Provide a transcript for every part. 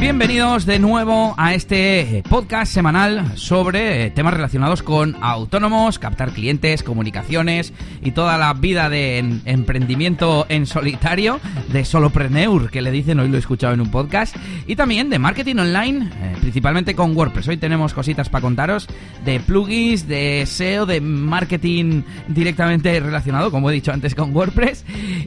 Bienvenidos de nuevo a este eh, podcast semanal sobre eh, temas relacionados con autónomos, captar clientes, comunicaciones y toda la vida de emprendimiento en solitario, de solopreneur, que le dicen, hoy lo he escuchado en un podcast, y también de marketing online, eh, principalmente con WordPress. Hoy tenemos cositas para contaros de plugins, de SEO, de marketing directamente relacionado, como he dicho antes, con WordPress.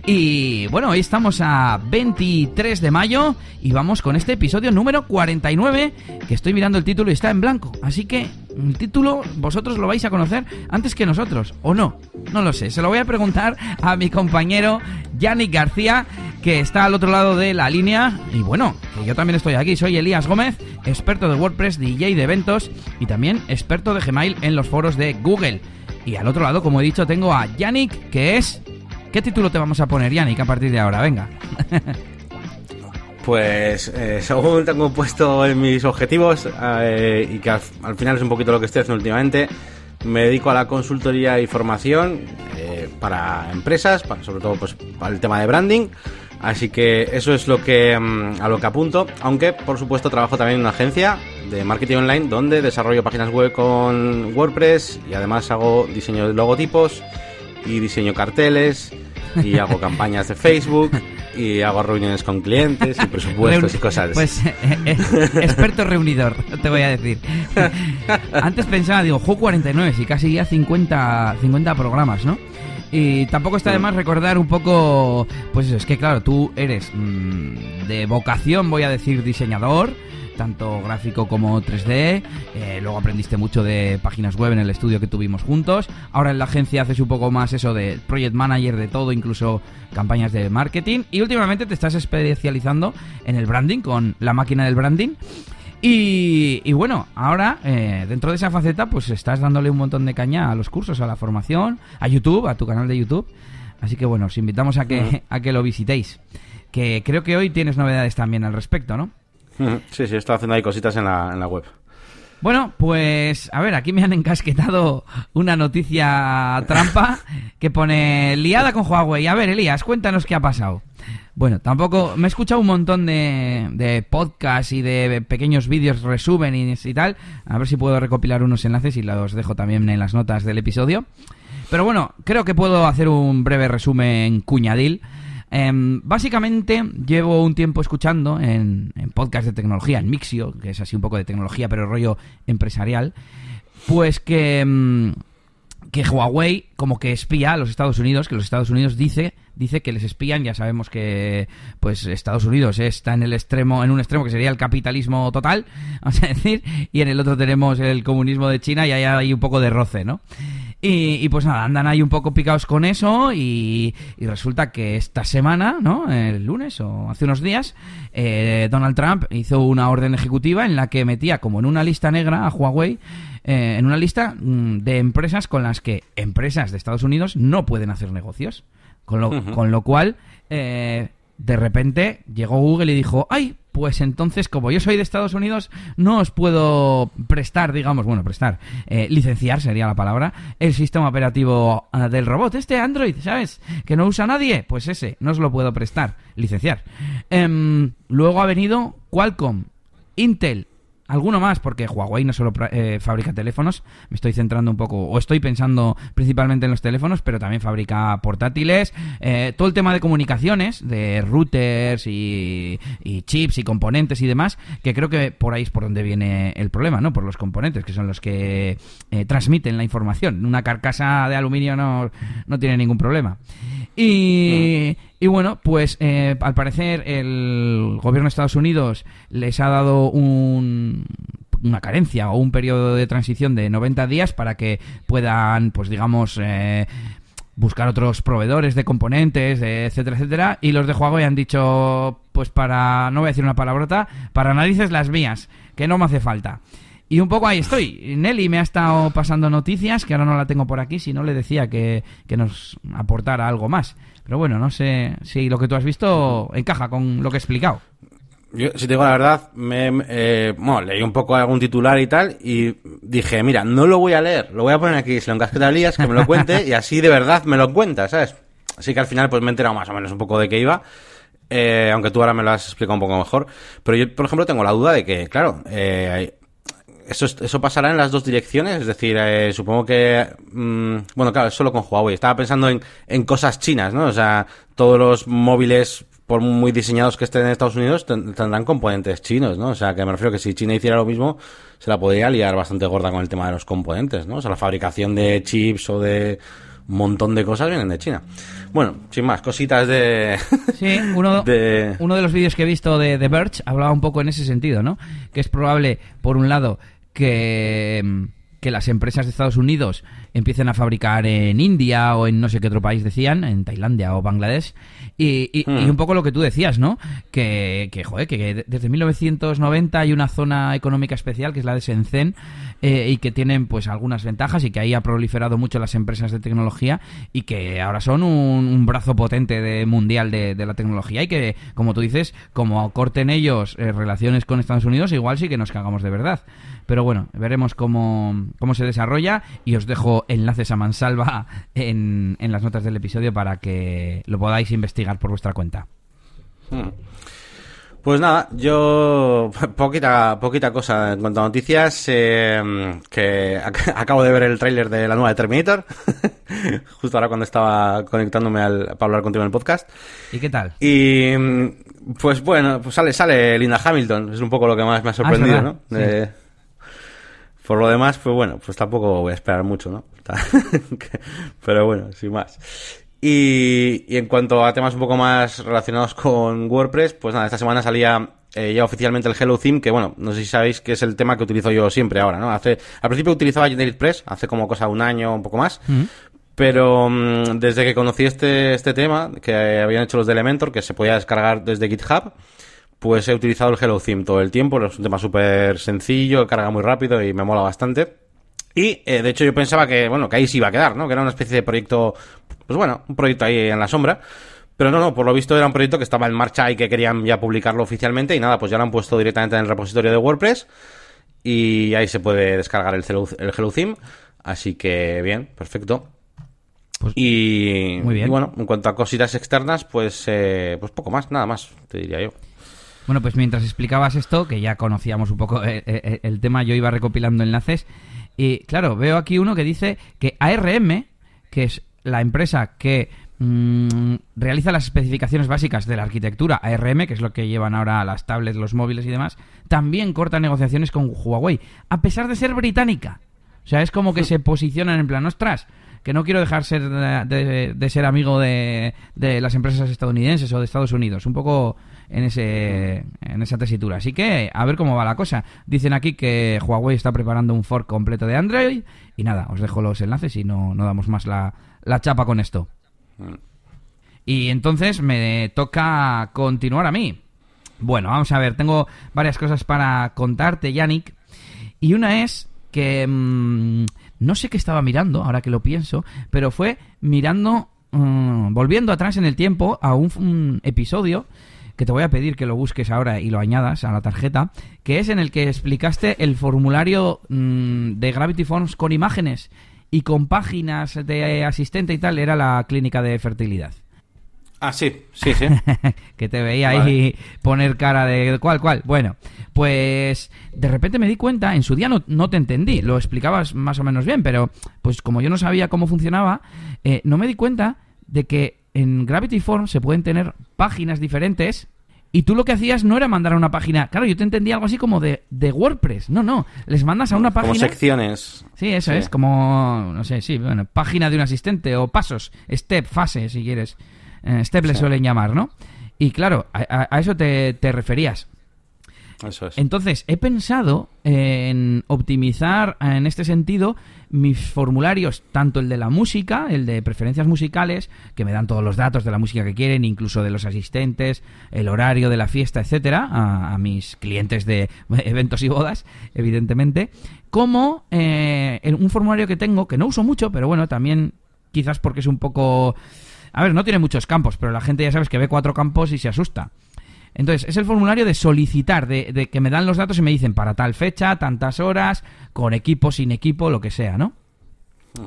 Y bueno, hoy estamos a 23 de mayo y vamos con este episodio número 49, que estoy mirando el título y está en blanco. Así que el título vosotros lo vais a conocer antes que nosotros, ¿o no? No lo sé, se lo voy a preguntar a mi compañero Yannick García, que está al otro lado de la línea. Y bueno, que yo también estoy aquí, soy Elías Gómez, experto de WordPress, DJ de eventos y también experto de Gmail en los foros de Google. Y al otro lado, como he dicho, tengo a Yannick, que es... ¿Qué título te vamos a poner, Yannick, a partir de ahora? Venga. Pues eh, según tengo puesto en mis objetivos eh, y que al, final es un poquito lo que estoy haciendo últimamente, me dedico a la consultoría y formación eh, para empresas, para, sobre todo pues para el tema de branding. Así que eso es lo que mm, a lo que apunto, aunque por supuesto trabajo también en una agencia de marketing online donde desarrollo páginas web con WordPress y además hago diseño de logotipos y diseño carteles y hago campañas de Facebook y hago reuniones con clientes y presupuestos y cosas Pues eh, eh, experto reunidor, te voy a decir. Antes pensaba, digo, Ju 49, si casi ya 50, 50 programas, ¿no? Y tampoco está de más recordar un poco, pues es que claro, tú eres mm, de vocación, voy a decir, diseñador, tanto gráfico como 3D. Eh, luego aprendiste mucho de páginas web en el estudio que tuvimos juntos. Ahora en la agencia haces un poco más eso de project manager de todo, incluso campañas de marketing. Y últimamente te estás especializando en el branding con la máquina del branding. Y, bueno, ahora eh, dentro de esa faceta pues estás dándole un montón de caña a los cursos, a la formación, a YouTube, a tu canal de YouTube. Así que bueno, os invitamos a que, a que lo visitéis. Que creo que hoy tienes novedades también al respecto, ¿no? Sí, sí, estoy haciendo ahí cositas en la, en la web. Bueno, pues a ver, aquí me han encasquetado una noticia trampa que pone liada con Huawei. A ver, Elías, cuéntanos qué ha pasado. Bueno, tampoco me he escuchado un montón de, podcasts y de pequeños vídeos resúmenes y tal. A ver si puedo recopilar unos enlaces y los dejo también en las notas del episodio. Pero bueno, creo que puedo hacer un breve resumen cuñadil Em, básicamente llevo un tiempo escuchando en, en podcast de tecnología, en Mixio, que es así un poco de tecnología, pero rollo empresarial, pues que, em, que Huawei como que espía a los Estados Unidos, que los Estados Unidos dice dice que les espían, ya sabemos que pues Estados Unidos está en el extremo en un extremo que sería el capitalismo total, vamos a decir, y en el otro tenemos el comunismo de China y ahí hay un poco de roce, ¿no? Y, pues nada, andan ahí un poco picados con eso y, resulta que esta semana, ¿no? El lunes o hace unos días, eh, Donald Trump hizo una orden ejecutiva en la que metía como en una lista negra a Huawei, eh, en una lista mm, de empresas con las que empresas de Estados Unidos no pueden hacer negocios. Con lo, con lo cual, eh, de repente llegó Google y dijo, ay, pues entonces, como yo soy de Estados Unidos, no os puedo prestar, digamos, bueno, prestar, eh, licenciar sería la palabra, el sistema operativo ah, del robot. Este Android, ¿sabes? Que no usa nadie, pues ese, no os lo puedo prestar, licenciar. Em, luego ha venido Qualcomm, Intel, alguno más, porque Huawei no solo eh, fabrica teléfonos, me estoy centrando un poco, o estoy pensando principalmente en los teléfonos, pero también fabrica portátiles, eh, todo el tema de comunicaciones, de routers y, chips y componentes y demás, que creo que por ahí es por donde viene el problema, ¿no? Por los componentes, que son los que eh, transmiten la información. Una carcasa de aluminio no, no tiene ningún problema. Y, y bueno, pues eh, al parecer el gobierno de Estados Unidos les ha dado un, una carencia o un periodo de transición de 90 días para que puedan, pues digamos, eh, buscar otros proveedores de componentes, etcétera, etcétera. Y los de Huawei han dicho, pues para, no voy a decir una palabrota, para narices las mías, que no me hace falta. Y un poco ahí estoy. Nelly me ha estado pasando noticias, que ahora no la tengo por aquí, si no le decía que, nos aportara algo más. Pero bueno, no sé si lo que tú has visto encaja con lo que he explicado. Yo, si te digo la verdad, me, eh, leí un poco algún titular y tal, y dije, mira, no lo voy a leer, lo voy a poner aquí, se lo encasqueta a Elías, que me lo cuente, y así de verdad me lo cuenta, ¿sabes? Así que al final pues me he enterado más o menos un poco de qué iba. Eh, aunque tú ahora me lo has explicado un poco mejor. Pero yo, por ejemplo, tengo la duda de que, claro, eh, eso, eso pasará en las dos direcciones. Es decir, eh, supongo que. mm, bueno, claro, es solo con Huawei. Estaba pensando en, en cosas chinas, ¿no? O sea, todos los móviles, por muy diseñados que estén en Estados Unidos, ten- tendrán componentes chinos, ¿no? O sea, que me refiero que si China hiciera lo mismo, se la podría liar bastante gorda con el tema de los componentes, ¿no? O sea, la fabricación de chips o de un montón de cosas vienen de China. Bueno, sin más, cositas de. Sí, uno de- uno de los vídeos que he visto de The Verge hablaba un poco en ese sentido, ¿no? Que es probable, por un lado, que, que las empresas de Estados Unidos empiecen a fabricar en India o en no sé qué otro país decían, en Tailandia o Bangladesh. Y, y- y Hmm. un poco lo que tú decías, ¿no? Que, que, joder, que, que desde 1990 hay una zona económica especial que es la de Shenzhen eh, y que tienen pues algunas ventajas y que ahí ha proliferado mucho las empresas de tecnología y que ahora son un, un brazo potente de mundial de, la tecnología y que, como tú dices, como corten ellos eh, relaciones con Estados Unidos, igual sí que nos cagamos de verdad. Pero bueno, veremos cómo, cómo se desarrolla y os dejo enlaces a Mansalva en, en las notas del episodio para que lo podáis investigar por vuestra cuenta. Hmm. Pues nada, yo poquita poquita cosa en cuanto a noticias, eh, que ac- acabo de ver el tráiler de la nueva de Terminator, justo ahora cuando estaba conectándome al, para hablar contigo en el podcast. ¿Y qué tal? Y mm, pues bueno, pues sale, sale Linda Hamilton, es un poco lo que más me ha sorprendido, verdad, ¿no? Eh, por lo demás, pues bueno, pues tampoco voy a esperar mucho, ¿no? Pero bueno, sin más. Y, y en cuanto a temas un poco más relacionados con WordPress, pues nada, esta semana salía eh, ya oficialmente el Hello Theme, que bueno, no sé si sabéis que es el tema que utilizo yo siempre ahora, ¿no? Hace, al principio utilizaba GeneratePress, hace como cosa un año, un poco más, Mm. pero mm, desde que conocí este, este tema, que habían hecho los de Elementor, que se podía descargar desde GitHub, pues he utilizado el Hello Theme todo el tiempo. Es un tema súper sencillo, carga muy rápido y me mola bastante. Y eh, de hecho yo pensaba que, bueno, que ahí se iba a quedar, ¿no? Que era una especie de proyecto, pues bueno, un proyecto ahí en la sombra. Pero no, no, por lo visto era un proyecto que estaba en marcha y que querían ya publicarlo oficialmente. Y nada, pues ya lo han puesto directamente en el repositorio de WordPress. Y ahí se puede descargar el Hello, el Hello Theme. Así que bien, perfecto. Pues, y, muy bien. y bueno, en cuanto a cositas externas, pues, eh, pues poco más, nada más, te diría yo. Bueno, pues mientras explicabas esto, que ya conocíamos un poco eh, eh, el tema, yo iba recopilando enlaces. Y claro, veo aquí uno que dice que ARM, que es la empresa que mm, realiza las especificaciones básicas de la arquitectura ARM, que es lo que llevan ahora las tablets, los móviles y demás, también corta negociaciones con Huawei, a pesar de ser británica. O sea, es como que se posicionan en plan, ostras, que no quiero dejar ser de, de- de ser amigo de, de las empresas estadounidenses o de Estados Unidos. Un poco en ese en esa tesitura. Así que a ver cómo va la cosa. Dicen aquí que Huawei está preparando un fork completo de Android. Y nada, os dejo los enlaces y no, no damos más la, la chapa con esto. Y entonces me toca continuar a mí. Bueno, vamos a ver, tengo varias cosas para contarte, Yannick. Y una es que mm, no sé qué estaba mirando, ahora que lo pienso, pero fue mirando, mm, volviendo atrás en el tiempo a un, un episodio que te voy a pedir que lo busques ahora y lo añadas a la tarjeta, que es en el que explicaste el formulario mm, de Gravity Forms con imágenes y con páginas de asistente y tal, era la clínica de fertilidad. Ah, sí, sí, sí. que te veía ahí poner cara de cuál, cuál. Bueno, pues de repente me di cuenta, en su día no, no te entendí, lo explicabas más o menos bien, pero pues como yo no sabía cómo funcionaba, eh, no me di cuenta de que en Gravity Forms se pueden tener páginas diferentes. Y tú lo que hacías no era mandar a una página. Claro, yo te entendía algo así como de, de WordPress. No, no. Les mandas a una Como página. secciones. Sí, eso Sí. es, como, no sé, sí, bueno, página de un asistente o pasos, step, fase, si quieres. Eh, step le suelen llamar, ¿no? Y claro, a, a- a eso te, te referías. Eso es. Entonces, he pensado en optimizar en este sentido mis formularios, tanto el de la música, el de preferencias musicales, que me dan todos los datos de la música que quieren, incluso de los asistentes, el horario de la fiesta, etcétera, a, mis clientes de eventos y bodas, evidentemente, como eh, un formulario que tengo, que no uso mucho, pero bueno, también quizás porque es un poco... A ver, no tiene muchos campos, pero la gente ya sabes que ve cuatro campos y se asusta Entonces, es el formulario de solicitar, de, de que me dan los datos y me dicen para tal fecha, tantas horas, con equipo, sin equipo, lo que sea, ¿no?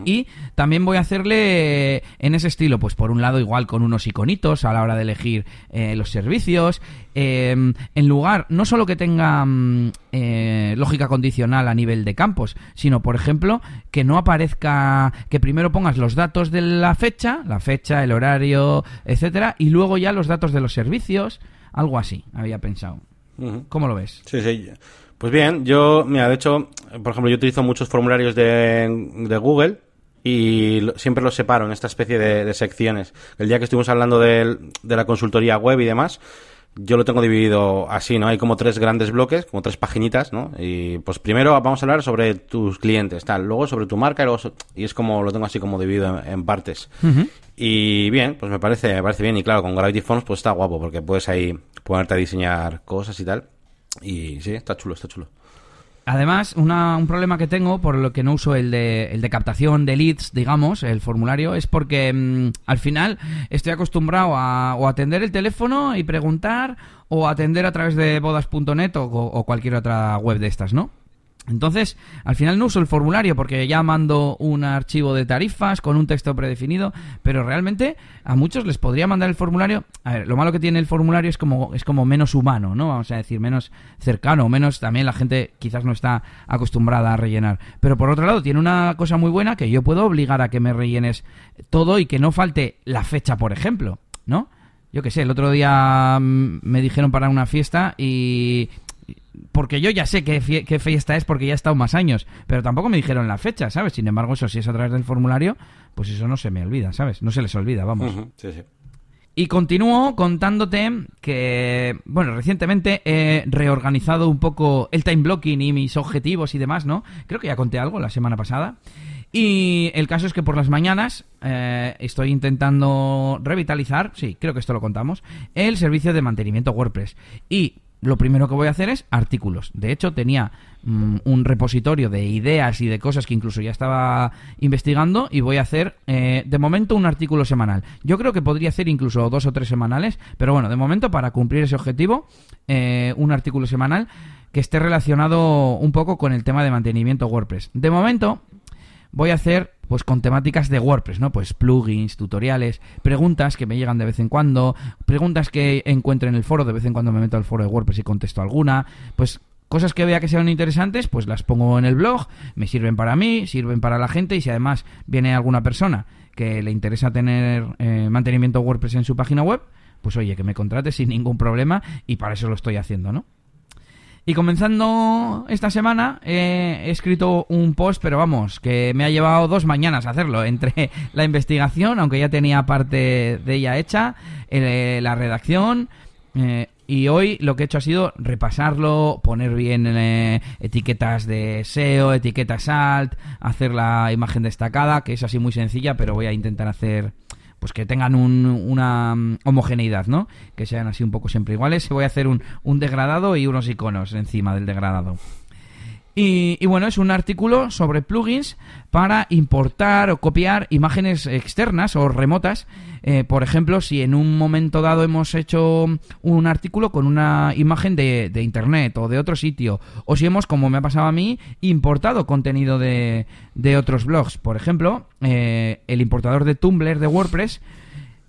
Y también voy a hacerle en ese estilo, pues por un lado igual con unos iconitos a la hora de elegir eh, los servicios, eh, en lugar no solo que tenga mm, eh, lógica condicional a nivel de campos, sino por ejemplo que no aparezca, que primero pongas los datos de la fecha, la fecha, el horario, etcétera, y luego ya los datos de los servicios, algo así, había pensado. ¿Cómo lo ves? Sí, sí. Pues bien, yo, mira, de hecho, por ejemplo, yo utilizo muchos formularios de, de Google y lo- siempre los separo en esta especie de, de secciones. El día que estuvimos hablando del- de, la consultoría web y demás, yo lo tengo dividido así, ¿no? Hay como tres grandes bloques, como tres paginitas, ¿no? Y pues primero vamos a hablar sobre tus clientes, tal, luego sobre tu marca y luego so- y es como lo tengo así como dividido en, en partes. Y bien, pues me parece, me parece bien y claro, con Gravity Forms pues está guapo porque puedes ahí ponerte a diseñar cosas y tal. Y sí, está chulo, está chulo. Además, una- un problema que tengo por lo que no uso el de, el de captación de leads, digamos, el formulario, es porque mm, al final estoy acostumbrado a o atender el teléfono y preguntar o atender a través de bodas.net o, o cualquier otra web de estas, ¿no? Entonces, al final no uso el formulario porque ya mando un archivo de tarifas con un texto predefinido, pero realmente a muchos les podría mandar el formulario. A ver, lo malo que tiene el formulario es como es como menos humano, ¿no? Vamos a decir, menos cercano, menos también la gente quizás no está acostumbrada a rellenar. Pero por otro lado, tiene una cosa muy buena que yo puedo obligar a que me rellenes todo y que no falte la fecha, por ejemplo, ¿no? Yo qué sé, el otro día mm, me dijeron para una fiesta y porque yo ya sé qué, fie- qué fiesta es porque ya he estado más años, pero tampoco me dijeron la fecha, ¿sabes? Sin embargo, eso si es a través del formulario, pues eso no se me olvida, ¿sabes? No se les olvida, vamos. Sí, sí. Y continúo contándote que, bueno, recientemente he reorganizado un poco el time blocking y mis objetivos y demás, ¿no? Creo que ya conté algo la semana pasada. Y el caso es que por las mañanas eh, estoy intentando revitalizar, sí, creo que esto lo contamos, el servicio de mantenimiento WordPress. Y lo primero que voy a hacer es artículos. De hecho, tenía mm, un repositorio de ideas y de cosas que incluso ya estaba investigando y voy a hacer, eh, de momento, un artículo semanal. Yo creo que podría hacer incluso dos o tres semanales, pero bueno, de momento, para cumplir ese objetivo, eh, un artículo semanal que esté relacionado un poco con el tema de mantenimiento WordPress. De momento, voy a hacer pues con temáticas de WordPress, ¿no? Pues plugins, tutoriales, preguntas que me llegan de vez en cuando, preguntas que encuentro en el foro, de vez en cuando me meto al foro de WordPress y contesto alguna, pues cosas que vea que sean interesantes, pues las pongo en el blog, me sirven para mí, sirven para la gente y si además viene alguna persona que le interesa tener eh, mantenimiento WordPress en su página web, pues oye, que me contrate sin ningún problema y para eso lo estoy haciendo, ¿no? Y comenzando esta semana he escrito un post, pero vamos, que me ha llevado dos mañanas hacerlo, entre la investigación, aunque ya tenía parte de ella hecha, eh, la redacción, eh, y hoy lo que he hecho ha sido repasarlo, poner bien eh, etiquetas de SEO, etiquetas alt, hacer la imagen destacada, que es así muy sencilla, pero voy a intentar hacer pues que tengan un- una mm, homogeneidad, ¿no? Que sean así un poco siempre iguales. Voy a hacer un, un degradado y unos iconos encima del degradado. Y, y bueno, es un artículo sobre plugins para importar o copiar imágenes externas o remotas. Eh, por ejemplo, si en un momento dado hemos hecho un artículo con una imagen de, de internet o de otro sitio, o si hemos, como me ha pasado a mí, importado contenido de, de otros blogs. Por ejemplo, eh, el importador de Tumblr de WordPress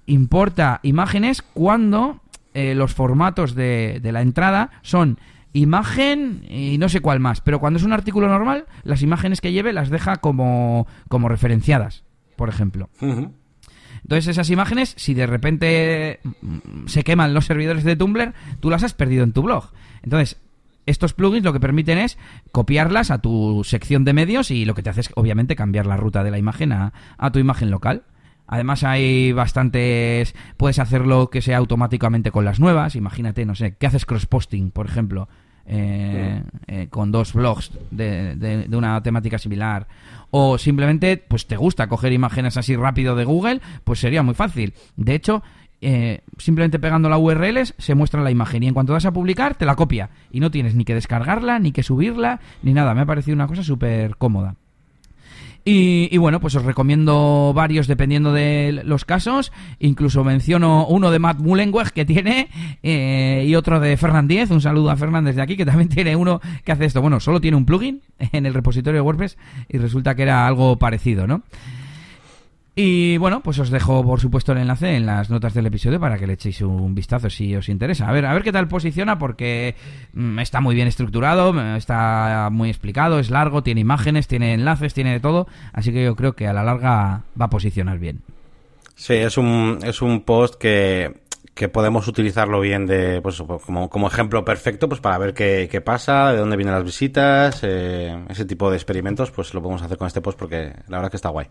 importa imágenes cuando eh, los formatos de, de la entrada son imagen y no sé cuál más. Pero cuando es un artículo normal, las imágenes que lleve las deja como, como referenciadas, por ejemplo. Entonces esas imágenes, si de repente mm, se queman los servidores de Tumblr, tú las has perdido en tu blog. Entonces, estos plugins lo que permiten es copiarlas a tu sección de medios y lo que te hace es obviamente cambiar la ruta de la imagen a, a tu imagen local. Además hay bastantes... Puedes hacerlo que sea automáticamente con las nuevas. Imagínate, no sé, que haces cross-posting, por ejemplo, eh, eh, con dos blogs de, de- de una temática similar. O simplemente, pues te gusta coger imágenes así rápido de Google, pues sería muy fácil. De hecho, eh, simplemente pegando la URL se muestra la imagen y en cuanto vas a publicar te la copia. Y no tienes ni que descargarla, ni que subirla, ni nada. Me ha parecido una cosa súper cómoda. Y, y, bueno, pues os recomiendo varios dependiendo de los casos. Incluso menciono uno de Matt Mullenweg que tiene eh, y otro de Fernández. Un saludo a Fernández de aquí que también tiene uno que hace esto. Bueno, solo tiene un plugin en el repositorio de WordPress y resulta que era algo parecido, ¿no? Y bueno, pues os dejo por supuesto el enlace en las notas del episodio para que le echéis un vistazo si os interesa. A ver, a ver qué tal posiciona porque mm, está muy bien estructurado, está muy explicado, es largo, tiene imágenes, tiene enlaces, tiene de todo, así que yo creo que a la larga va a posicionar bien. Sí, es un, es un post que que podemos utilizarlo bien de pues como, como ejemplo perfecto pues para ver qué, qué pasa, de dónde vienen las visitas, eh, ese tipo de experimentos, pues lo podemos hacer con este post porque la verdad que está guay.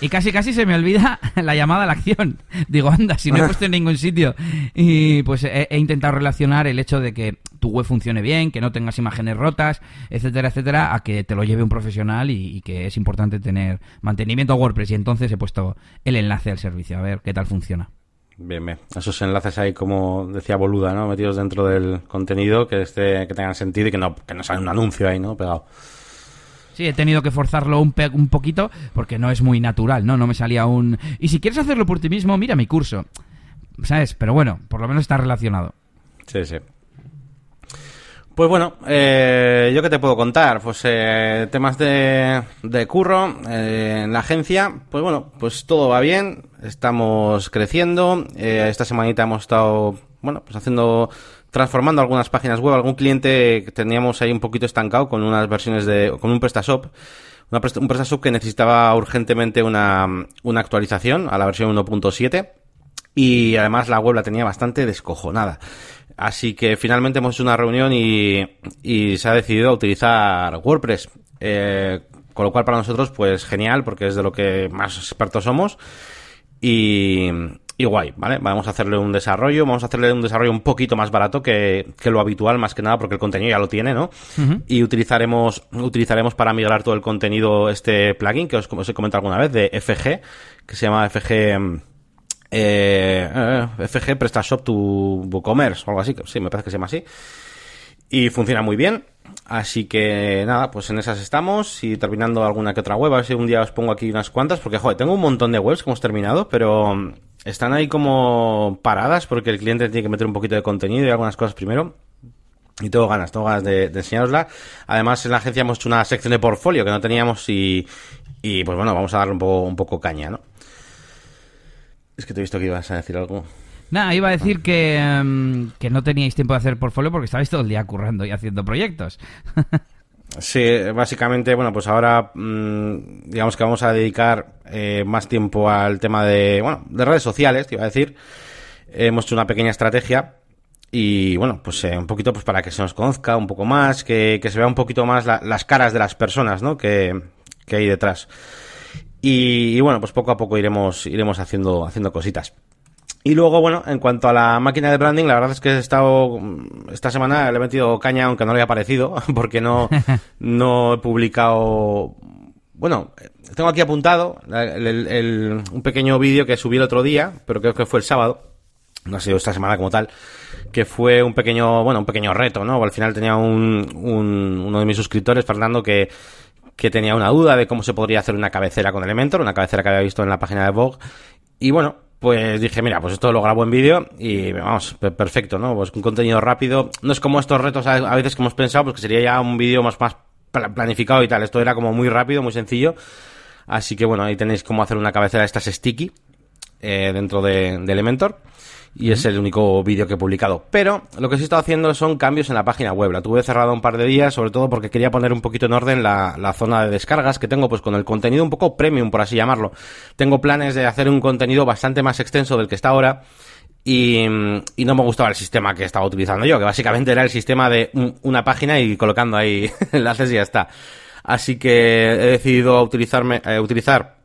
Y casi casi se me olvida la llamada a la acción. Digo, anda, si no he puesto en ningún sitio. Y pues he, intentado relacionar el hecho de que tu web funcione bien, que no tengas imágenes rotas, etcétera, etcétera, a que te lo lleve un profesional y que es importante tener mantenimiento WordPress. Y entonces he puesto el enlace al servicio, a ver qué tal funciona. Bien, bien. Esos enlaces ahí, como decía Boluda, ¿no? Metidos dentro del contenido, que esté, que tengan sentido y que no, que no sale un anuncio ahí, ¿no? Pegado. Sí, he tenido que forzarlo un, un poquito porque no es muy natural, ¿no? No me salía un... Y si quieres hacerlo por ti mismo, mira mi curso. ¿Sabes? Pero bueno, por lo menos está relacionado. Sí, sí. Pues bueno, eh, ¿yo qué te puedo contar? Pues eh, temas de, de curro eh, en la agencia, pues bueno, pues todo va bien, estamos creciendo, eh, esta semanita hemos estado, bueno, pues haciendo, transformando algunas páginas web, algún cliente que teníamos ahí un poquito estancado con unas versiones de, con un PrestaShop, una un PrestaShop que necesitaba urgentemente una, una actualización a la versión 1.7 y además la web la tenía bastante descojonada. Así que finalmente hemos hecho una reunión y, y se ha decidido utilizar WordPress. Eh, con lo cual para nosotros pues genial porque es de lo que más expertos somos y, y guay, ¿vale? Vamos a hacerle un desarrollo, vamos a hacerle un desarrollo un poquito más barato que, que lo habitual, más que nada porque el contenido ya lo tiene, ¿no? Uh -huh. Y utilizaremos, utilizaremos para migrar todo el contenido este plugin que os, os he comentado alguna vez de FG, que se llama FG eh, eh, FG PrestaShop to WooCommerce o algo así, sí, me parece que se llama así. Y funciona muy bien. Así que nada, pues en esas estamos y terminando alguna que otra web. A ver si un día os pongo aquí unas cuantas, porque joder, tengo un montón de webs que hemos terminado, pero están ahí como paradas porque el cliente tiene que meter un poquito de contenido y algunas cosas primero. Y tengo ganas, tengo ganas de, de enseñarosla. Además, en la agencia hemos hecho una sección de portfolio que no teníamos y, y pues bueno, vamos a darle un poco, un poco caña, ¿no? Es que te he visto que ibas a decir algo. Nada, iba a decir que, um, que no teníais tiempo de hacer portfolio porque estabais todo el día currando y haciendo proyectos. sí, básicamente, bueno, pues ahora mmm, digamos que vamos a dedicar eh, más tiempo al tema de, bueno, de redes sociales, te iba a decir. Hemos hecho una pequeña estrategia y bueno, pues eh, un poquito pues para que se nos conozca un poco más, que, que se vea un poquito más la, las caras de las personas, ¿no? Que, que hay detrás. Y, y, bueno, pues poco a poco iremos, iremos haciendo, haciendo cositas. Y luego, bueno, en cuanto a la máquina de branding, la verdad es que he estado, esta semana le he metido caña, aunque no le haya parecido, porque no, no he publicado, bueno, tengo aquí apuntado el, el, el, un pequeño vídeo que subí el otro día, pero creo que fue el sábado, no ha sido esta semana como tal, que fue un pequeño, bueno, un pequeño reto, ¿no? Al final tenía un, un uno de mis suscriptores, Fernando, que, que tenía una duda de cómo se podría hacer una cabecera con Elementor, una cabecera que había visto en la página de Vogue. Y bueno, pues dije, mira, pues esto lo grabo en vídeo y vamos, perfecto, ¿no? Pues un contenido rápido. No es como estos retos a veces que hemos pensado, pues que sería ya un vídeo más, más planificado y tal. Esto era como muy rápido, muy sencillo. Así que bueno, ahí tenéis cómo hacer una cabecera de estas sticky eh, dentro de, de Elementor y es el único vídeo que he publicado. Pero lo que sí he estado haciendo son cambios en la página web. La tuve cerrada un par de días, sobre todo porque quería poner un poquito en orden la, la, zona de descargas que tengo, pues con el contenido un poco premium, por así llamarlo. Tengo planes de hacer un contenido bastante más extenso del que está ahora. Y, y no me gustaba el sistema que estaba utilizando yo, que básicamente era el sistema de un, una página y colocando ahí enlaces y ya está. Así que he decidido utilizarme, eh, utilizar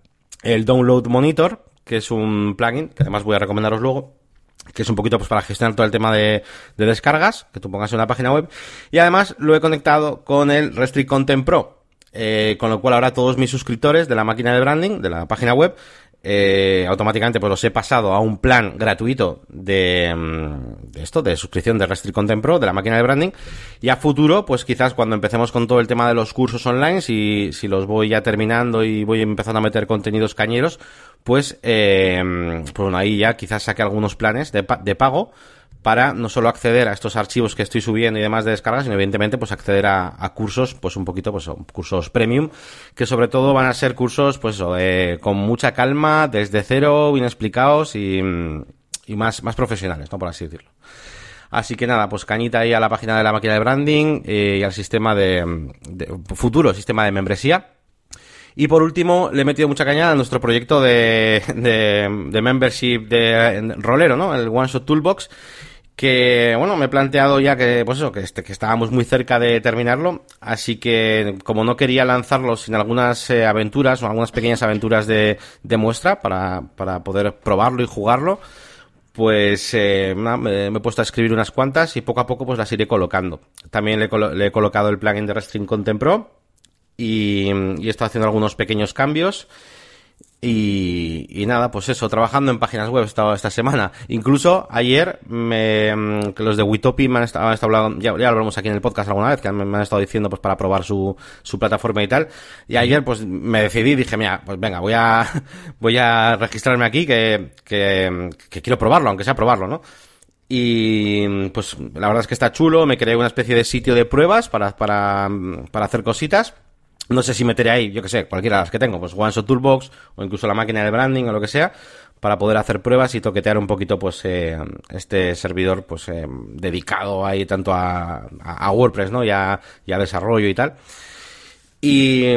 el Download Monitor, que es un plugin, que además voy a recomendaros luego, que es un poquito pues para gestionar todo el tema de, de, descargas, que tú pongas en una página web. Y además lo he conectado con el Restrict Content Pro. Eh, con lo cual ahora todos mis suscriptores de la máquina de branding, de la página web, eh, automáticamente pues los he pasado a un plan gratuito de, mm, de esto, de suscripción de Restrict Content Pro, de la máquina de branding. Y a futuro, pues quizás cuando empecemos con todo el tema de los cursos online, si, si los voy ya terminando y voy empezando a meter contenidos cañeros, pues, eh, pues bueno, ahí ya quizás saque algunos planes de, de pago para no solo acceder a estos archivos que estoy subiendo y demás de descarga, sino evidentemente pues acceder a, cursos, pues un poquito, pues cursos premium, que sobre todo van a ser cursos, pues con mucha calma, desde cero, bien explicados y, y más, más profesionales, ¿no? Por así decirlo. Así que nada, pues cañita ahí a la página de la máquina de branding eh, y al sistema de, de futuro sistema de membresía. Y por último, le he metido mucha caña a nuestro proyecto de, de, de membership de rolero, ¿no? El One Shot Toolbox. Que, bueno, me he planteado ya que, pues eso, que, este, que estábamos muy cerca de terminarlo. Así que, como no quería lanzarlo sin algunas eh, aventuras o algunas pequeñas aventuras de, de muestra para, para poder probarlo y jugarlo, pues eh, me, he puesto a escribir unas cuantas y poco a poco pues las iré colocando. También le, he colo- le he colocado el plugin de Restring Content Pro y, y he estado haciendo algunos pequeños cambios. Y, y nada, pues eso, trabajando en páginas web he estado esta semana. Incluso ayer, me, mm, que los de Witopi me han estado, han estado hablando, ya, ya lo hablamos aquí en el podcast alguna vez, que me, me han estado diciendo pues para probar su, su plataforma y tal. Y ayer pues me decidí, dije, mira, pues venga, voy a, voy a registrarme aquí que, que, que quiero probarlo, aunque sea probarlo, ¿no? Y pues la verdad es que está chulo, me creé una especie de sitio de pruebas para, para, para hacer cositas. No sé si meteré ahí, yo que sé, cualquiera de las que tengo, pues OneShot Toolbox o incluso la máquina de branding o lo que sea, para poder hacer pruebas y toquetear un poquito pues eh, este servidor pues eh, dedicado ahí tanto a, a, WordPress, ¿no? Y a, y a desarrollo y tal. Y,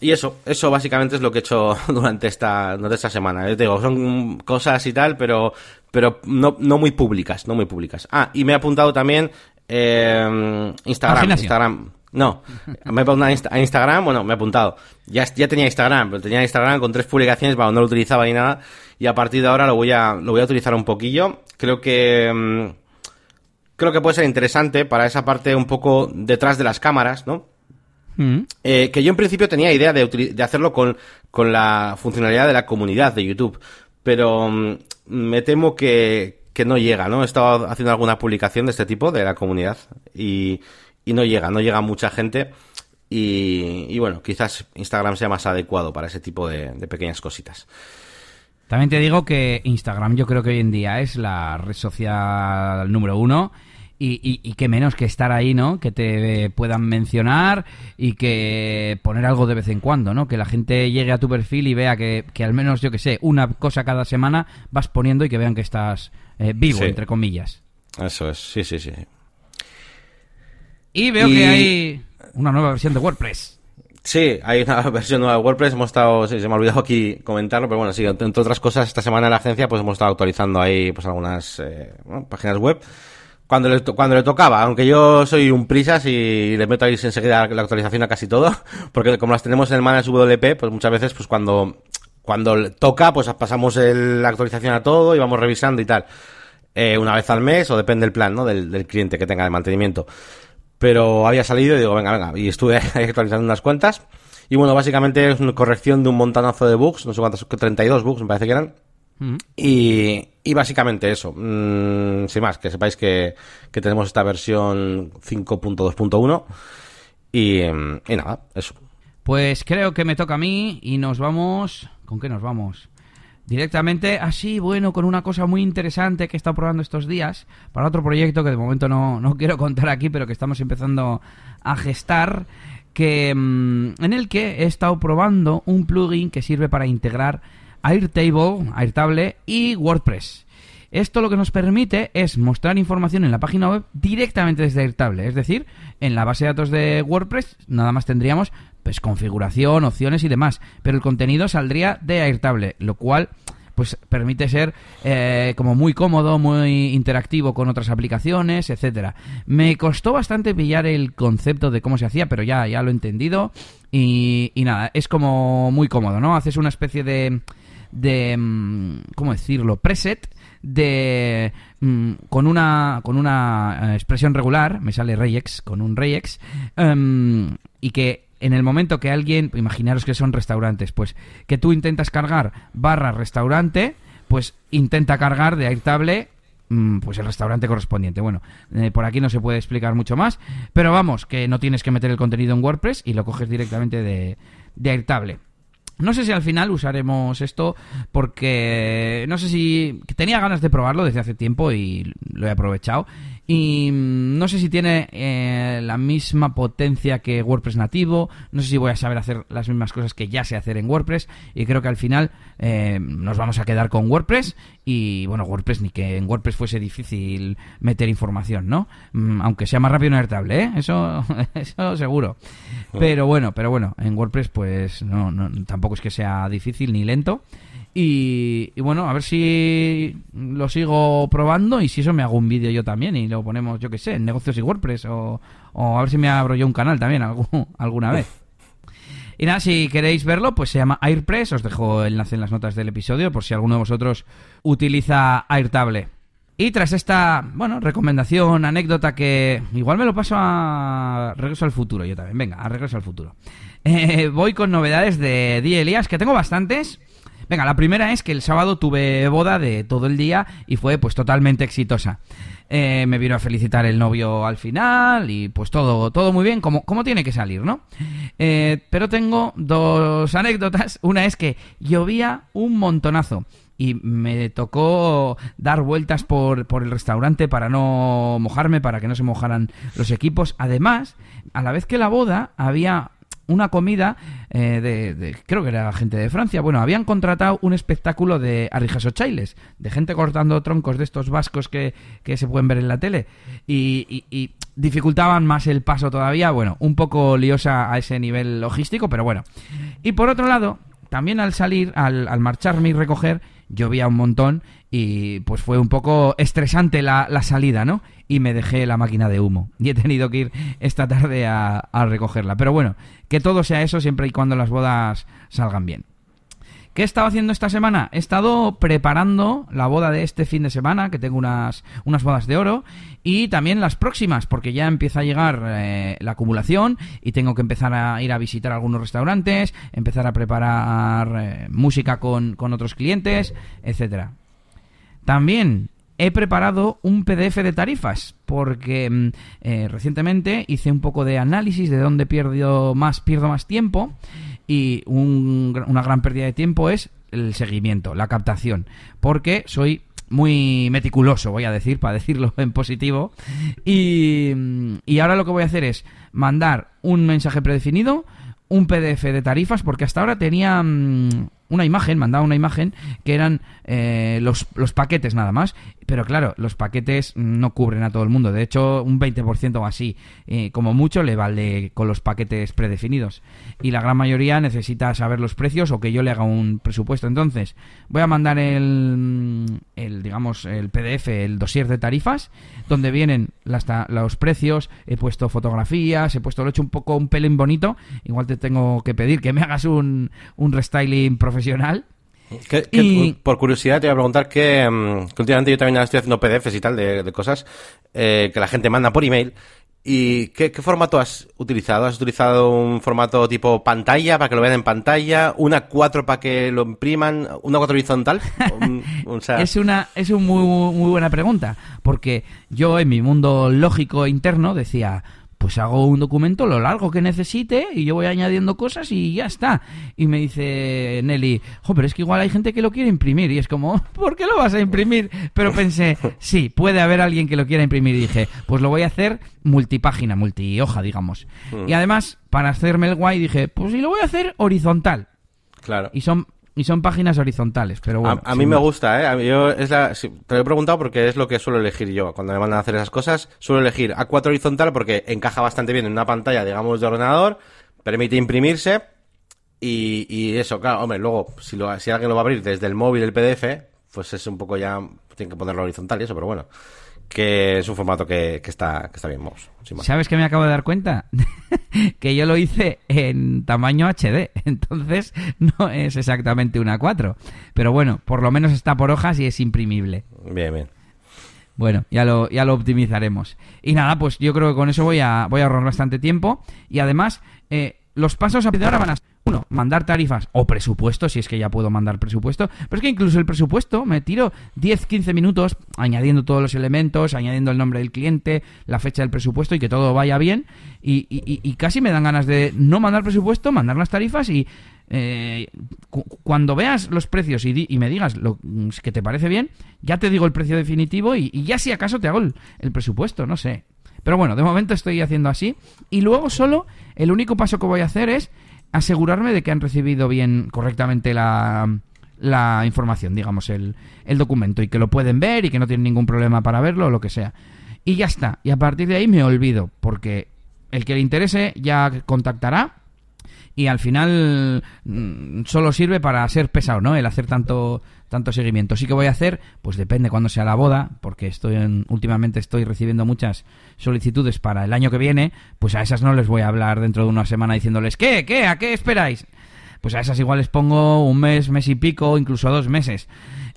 y eso, eso básicamente es lo que he hecho durante esta, durante esta semana. Yo te digo, son cosas y tal, pero, pero no, no muy públicas, no muy públicas. Ah, y me he apuntado también eh, Instagram. Instagram. No, me he apuntado a Insta- a Instagram, bueno, me he apuntado. Ya, ya tenía Instagram, pero tenía Instagram con tres publicaciones, bueno, no lo utilizaba ni nada. Y a partir de ahora lo voy a, lo voy a utilizar un poquillo. Creo que, mm, creo que puede ser interesante para esa parte un poco detrás de las cámaras, ¿no? Mm. Eh, que yo en principio tenía idea de hacerlo con, con la funcionalidad de la comunidad de YouTube, pero mm, me temo que, que no llega, ¿no? He estado haciendo alguna publicación de este tipo de la comunidad y, y no llega, no llega mucha gente y, y bueno, quizás Instagram sea más adecuado para ese tipo de, de pequeñas cositas. También te digo que Instagram yo creo que hoy en día es la red social número uno y, y, y que menos que estar ahí, ¿no? Que te puedan mencionar y que poner algo de vez en cuando, ¿no? Que la gente llegue a tu perfil y vea que, que al menos, yo que sé, una cosa cada semana vas poniendo y que vean que estás eh, vivo, Sí. entre comillas. Eso es, sí, sí, sí. Y veo Y- que hay una nueva versión de WordPress. Sí, hay una versión nueva de WordPress, hemos estado, sí, se me ha olvidado aquí comentarlo, pero bueno, sí, entre otras cosas, esta semana en la agencia pues hemos estado actualizando ahí pues algunas eh, bueno, páginas web. Cuando le, cuando le tocaba, aunque yo soy un prisas y le meto ahí enseguida la actualización a casi todo, porque como las tenemos en el Manage WP, pues muchas veces pues cuando, cuando toca, pues pasamos el- la actualización a todo y vamos revisando y tal. Eh, una vez al mes, o depende del plan, ¿no? Del, del cliente que tenga de mantenimiento pero había salido y digo, venga, venga, y estuve actualizando unas cuantas. Y bueno, básicamente es una corrección de un montanazo de bugs, no sé cuántos, 32 bugs me parece que eran. Mm. Y, y básicamente eso, mm, sin más, que sepáis que, que tenemos esta versión 5.2.1 y, y nada, eso. Pues creo que me toca a mí y nos vamos... ¿Con qué nos vamos? Directamente, así, bueno, con una cosa muy interesante que he estado probando estos días para otro proyecto que de momento no, no quiero contar aquí, pero que estamos empezando a gestar, que mm, en el que he estado probando un plugin que sirve para integrar Airtable, Airtable y WordPress. Esto lo que nos permite es mostrar información en la página web directamente desde Airtable, es decir, en la base de datos de WordPress nada más tendríamos pues configuración, opciones y demás, pero el contenido saldría de Airtable, lo cual pues permite ser eh, como muy cómodo, muy interactivo con otras aplicaciones, etcétera. Me costó bastante pillar el concepto de cómo se hacía, pero ya, ya lo he entendido y, nada, es como muy cómodo, ¿no? Haces una especie de de mm, cómo decirlo preset de mm, con una con una eh, expresión regular me sale regex con un regex em, y que en el momento que alguien, imaginaros que son restaurantes, pues que tú intentas cargar barra restaurante, pues intenta cargar de Airtable mm, pues el restaurante correspondiente. Bueno, eh, por aquí no se puede explicar mucho más, pero vamos, que no tienes que meter el contenido en WordPress y lo coges directamente de, de Airtable. No sé si al final usaremos esto porque no sé si tenía ganas de probarlo desde hace tiempo y lo he aprovechado y mm, no sé si tiene eh, la misma potencia que WordPress nativo, no sé si voy a saber hacer las mismas cosas que ya sé hacer en WordPress y creo que al final eh, nos vamos a quedar con WordPress y bueno, WordPress ni que en WordPress fuese difícil meter información, ¿no? Mm, aunque sea más rápido y alertable, ¿eh? Eso, eso seguro. Pero bueno, pero bueno, en WordPress pues no, no tampoco es que sea difícil ni lento. Y, bueno, a ver si lo sigo probando y si eso me hago un vídeo yo también y lo ponemos, yo que sé, en negocios y WordPress o, a ver si me abro yo un canal también alguna vez. Y nada, si queréis verlo, pues se llama AirPress. Os dejo el enlace en las notas del episodio por si alguno de vosotros utiliza Airtable. Y tras esta, bueno, recomendación, anécdota que igual me lo paso a Regreso al Futuro yo también. Venga, a Regreso al Futuro. Eh, voy con novedades de Día Elías, que tengo bastantes. Venga, la primera es que el sábado tuve boda de todo el día y fue pues totalmente exitosa. Eh, me vino a felicitar el novio al final y pues todo, todo muy bien, como, como tiene que salir, ¿no? Eh, pero tengo dos anécdotas. Una es que llovía un montonazo y me tocó dar vueltas por, por, el restaurante para no mojarme, para que no se mojaran los equipos. Además, a la vez que la boda había una comida eh, de, creo que era gente de Francia. Bueno, habían contratado un espectáculo de arrijaso chailes, de gente cortando troncos de estos vascos que, que se pueden ver en la tele. Y, y, dificultaban más el paso todavía. Bueno, un poco liosa a ese nivel logístico, pero bueno. Y por otro lado, también al salir, al, al marcharme y recoger, llovía un montón y pues fue un poco estresante la, la, salida, ¿no? Y me dejé la máquina de humo y he tenido que ir esta tarde a, a recogerla. Pero bueno, que todo sea eso siempre y cuando las bodas salgan bien. ¿Qué he estado haciendo esta semana? He estado preparando la boda de este fin de semana, que tengo unas, unas bodas de oro, y también las próximas, porque ya empieza a llegar eh, la acumulación y tengo que empezar a ir a visitar algunos restaurantes, empezar a preparar eh, música con, con otros clientes, etcétera. También he preparado un PDF de tarifas porque mm, eh, recientemente hice un poco de análisis de dónde pierdo más pierdo más tiempo y una gran pérdida de tiempo es el seguimiento, la captación, porque soy muy meticuloso, voy a decir, para decirlo en positivo, y, y ahora lo que voy a hacer es mandar un mensaje predefinido, un PDF de tarifas, porque hasta ahora tenía mm, una imagen, mandaba una imagen, que eran eh, los, los, paquetes nada más. Pero claro, los paquetes no cubren a todo el mundo. De hecho, un 20% o así, eh, como mucho, le vale con los paquetes predefinidos. Y la gran mayoría necesita saber los precios o que yo le haga un presupuesto. Entonces, voy a mandar el, el digamos, el PDF, el dossier de tarifas, donde vienen las, los precios. He puesto fotografías, he puesto, lo he hecho un poco un pelín bonito. Igual te tengo que pedir que me hagas un, un restyling profesional por curiosidad te voy a preguntar que, mm, últimamente yo también estoy haciendo PDFs y tal de, cosas eh, que la gente manda por email. ¿Y qué, formato has utilizado? ¿Has utilizado un formato tipo pantalla para que lo vean en pantalla? ¿Una 4 para que lo impriman? ¿Una 4 horizontal? es una es una muy, muy buena pregunta, porque yo en mi mundo lógico interno decía, pues hago un documento lo largo que necesite y yo voy añadiendo cosas y ya está. Y me dice Nelly, jo, pero es que igual hay gente que lo quiere imprimir y es como, ¿por qué lo vas a imprimir? Pero pensé, sí, puede haber alguien que lo quiera imprimir y dije, pues lo voy a hacer multipágina, multihoja, digamos. Mm. Y además, para hacerme el guay dije, pues si lo voy a hacer horizontal. Claro. Y son y son páginas horizontales, pero bueno. A, mí me gusta, ¿eh? Yo es la, te lo he preguntado porque es lo que suelo elegir yo. Cuando me mandan a hacer esas cosas, suelo elegir A4 horizontal porque encaja bastante bien en una pantalla, digamos, de ordenador, permite imprimirse y, y eso, claro, hombre, luego, si, lo, si alguien lo va a abrir desde el móvil, el PDF, pues es un poco ya, tiene que ponerlo horizontal y eso, pero bueno que es un formato que, está, que está bien. ¿Sabes que me acabo de dar cuenta? que yo lo hice en tamaño HD, entonces no es exactamente una 4. Pero bueno, por lo menos está por hojas y es imprimible. Bien, bien. Bueno, ya lo, ya lo optimizaremos. Y nada, pues yo creo que con eso voy a, voy a ahorrar bastante tiempo. Y además, eh, los pasos a partir de ahora van a ser, uno, mandar tarifas o presupuesto, si es que ya puedo mandar presupuesto, pero es que incluso el presupuesto me tiro 10, 15 minutos añadiendo todos los elementos, añadiendo el nombre del cliente, la fecha del presupuesto y que todo vaya bien y, casi me dan ganas de no mandar presupuesto, mandar las tarifas y eh, cu- cuando veas los precios y, me digas lo mm, que te parece bien, ya te digo el precio definitivo y, ya si acaso te hago el presupuesto, no sé. Pero bueno, de momento estoy haciendo así. Y luego solo, el único paso que voy a hacer es asegurarme de que han recibido bien, correctamente la, la información, digamos, el, el documento, y que lo pueden ver y que no tienen ningún problema para verlo o lo que sea. Y ya está. Y a partir de ahí me olvido, porque el que le interese ya contactará y al final mm, solo sirve para ser pesado, ¿no? El hacer tanto tanto seguimiento. Sí que voy a hacer, pues depende cuando sea la boda, porque estoy en- últimamente estoy recibiendo muchas solicitudes para el año que viene, pues a esas no les voy a hablar dentro de una semana diciéndoles, ¿qué? ¿Qué? ¿A qué esperáis? Pues a esas igual les pongo un mes, mes y pico, incluso dos meses.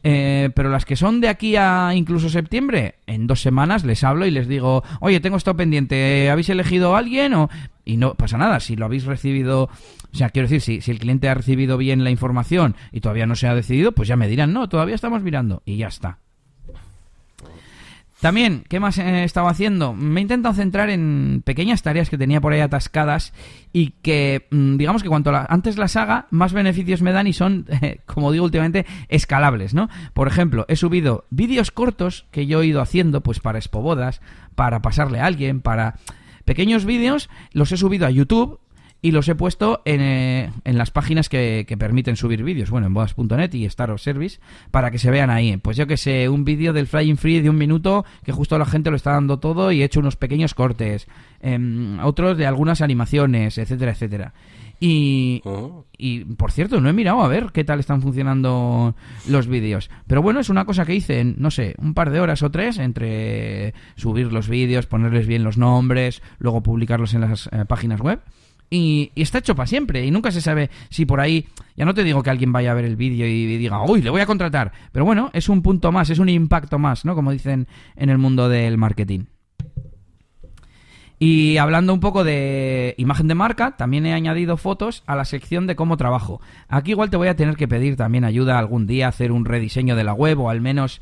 Eh, pero las que son de aquí a incluso septiembre, en dos semanas les hablo y les digo, oye, tengo esto pendiente, ¿habéis elegido a alguien? O... Y no pasa nada, si lo habéis recibido, o sea, quiero decir, si, si el cliente ha recibido bien la información y todavía no se ha decidido, pues ya me dirán, no, todavía estamos mirando y ya está. También, ¿qué más he estado haciendo? Me he intentado centrar en pequeñas tareas que tenía por ahí atascadas y que, mm, digamos que cuanto antes las haga, más beneficios me dan y son, como digo últimamente, escalables, ¿no? Por ejemplo, he subido vídeos cortos que yo he ido haciendo, pues para expobodas, para pasarle a alguien, para pequeños vídeos, los he subido a YouTube y los he puesto en, eh, en las páginas que, que permiten subir vídeos, bueno, en bodas.net y Star of Service, para que se vean ahí. Pues yo que sé, un vídeo del Flying Free de un minuto, que justo la gente lo está dando todo y he hecho unos pequeños cortes, em, otros de algunas animaciones, etcétera, etcétera. Y, y por cierto, no he mirado a ver qué tal están funcionando los vídeos. Pero bueno, es una cosa que hice en, no sé, un par de horas o tres entre subir los vídeos, ponerles bien los nombres, luego publicarlos en las eh, páginas web. Y, y está hecho para siempre. Y nunca se sabe si por ahí. Ya no te digo que alguien vaya a ver el vídeo y diga, uy, le voy a contratar. Pero bueno, es un punto más, es un impacto más, ¿no? Como dicen en el mundo del marketing. Y hablando un poco de imagen de marca, también he añadido fotos a la sección de cómo trabajo. Aquí igual te voy a tener que pedir también ayuda algún día a hacer un rediseño de la web o al menos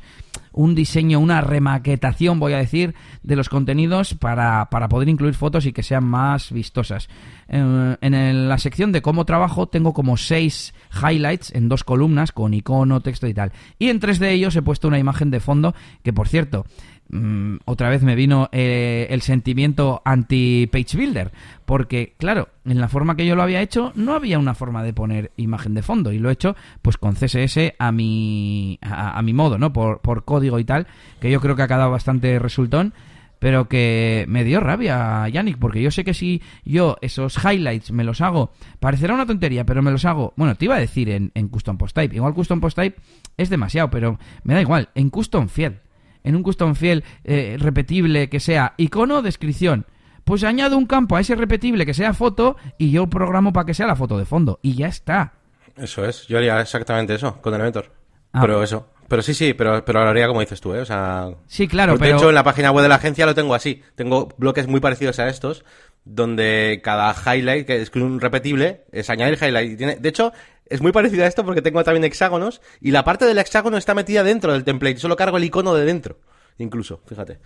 un diseño, una remaquetación, voy a decir, de los contenidos para, para poder incluir fotos y que sean más vistosas. Eh, en el- la sección de cómo trabajo tengo como seis highlights en dos columnas con icono, texto y tal. Y en tres de ellos he puesto una imagen de fondo que, por cierto, mm, otra vez me vino eh, el sentimiento anti-page builder. Porque, claro, en la forma que yo lo había hecho, no había una forma de poner imagen de fondo. Y lo he hecho, pues, con CSS a mi, a, mi modo, ¿no? Por, por código y tal. Que yo creo que ha quedado bastante resultón. Pero que me dio rabia, Yannick, porque yo sé que si yo esos highlights me los hago, parecerá una tontería, pero me los hago, bueno, te iba a decir en, en Custom Post Type, igual Custom Post Type es demasiado, pero me da igual, en Custom Field, en un Custom Field eh, repetible que sea icono, descripción, pues añado un campo a ese repetible que sea foto y yo programo para que sea la foto de fondo, y ya está. Eso es, yo haría exactamente eso con Elementor. Ah. Pero eso. Pero sí, sí, pero, pero lo haría como dices tú, ¿eh? O sea... Sí, claro, Pues, pero... De hecho, en la página web de la agencia lo tengo así. Tengo bloques muy parecidos a estos, donde cada highlight, que es un repetible, es añadir highlight. Y tiene... De hecho, es muy parecido a esto porque tengo también hexágonos, y la parte del hexágono está metida dentro del template. Solo cargo el icono de dentro, incluso, fíjate.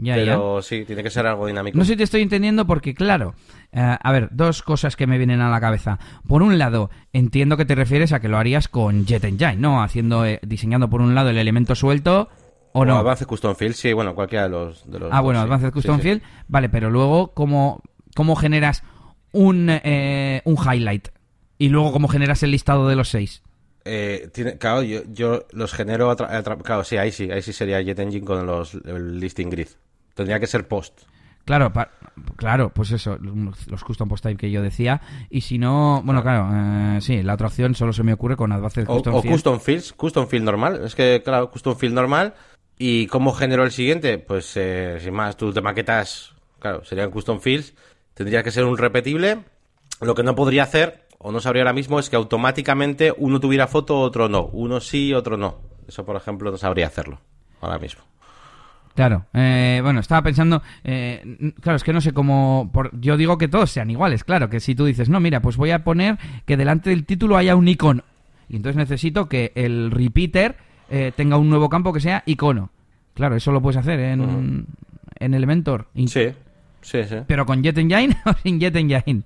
Ya, ya. pero sí, tiene que ser algo dinámico. No sé si te estoy entendiendo porque, claro, eh, a ver, dos cosas que me vienen a la cabeza. Por un lado, entiendo que te refieres a que lo harías con Jet Engine, ¿no? Haciendo, eh, diseñando por un lado el elemento suelto o no. Advanced Custom Field, sí, bueno, cualquiera de los, de los ah, bueno, dos. Advanced Sí, Custom sí. Field. Vale, pero luego, ¿cómo, cómo generas un, eh, un highlight? Y luego, ¿cómo generas el listado de los seis? Eh, tiene, claro, yo, yo los genero claro, sí, ahí sí, ahí sí sería Jet Engine con los el listing grid. Tendría que ser post. Claro, pa- claro, pues eso, los custom post type que yo decía. Y si no, bueno, claro, eh, sí, la otra opción solo se me ocurre con Advanced O, Custom o Field. custom fields, custom field normal. Es que, claro, custom field normal. ¿Y cómo genero el siguiente? Pues, eh, sin más, tú te maquetas, claro, serían custom fields. Tendría que ser un repetible. Lo que no podría hacer, o no sabría ahora mismo, es que automáticamente uno tuviera foto, otro no. Uno sí, otro no. Eso, por ejemplo, no sabría hacerlo ahora mismo. Claro, eh, bueno, estaba pensando, eh, claro, es que no sé cómo, por- yo digo que todos sean iguales, claro, que si tú dices, no, mira, pues voy a poner que delante del título haya un icono, y entonces necesito que el repeater eh, tenga un nuevo campo que sea icono. Claro, eso lo puedes hacer en, en Elementor, Sí, sí, sí. pero con Jet Engine o sin Jet Engine.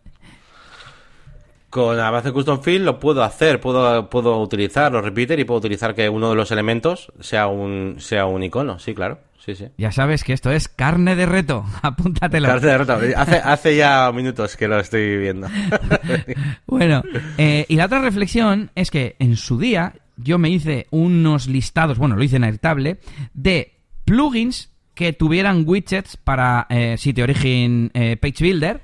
Con Avance Custom Field lo puedo hacer, puedo, puedo utilizar los repeater y puedo utilizar que uno de los elementos sea un, sea un icono, sí, claro, sí, sí. Ya sabes que esto es carne de reto, apúntatelo. Carta de derrota. Hace, hace ya minutos que lo estoy viendo. Bueno, eh, y la otra reflexión es que en su día yo me hice unos listados, bueno, lo hice en Airtable, de plugins que tuvieran widgets para eh, Sitio Origin eh, Page Builder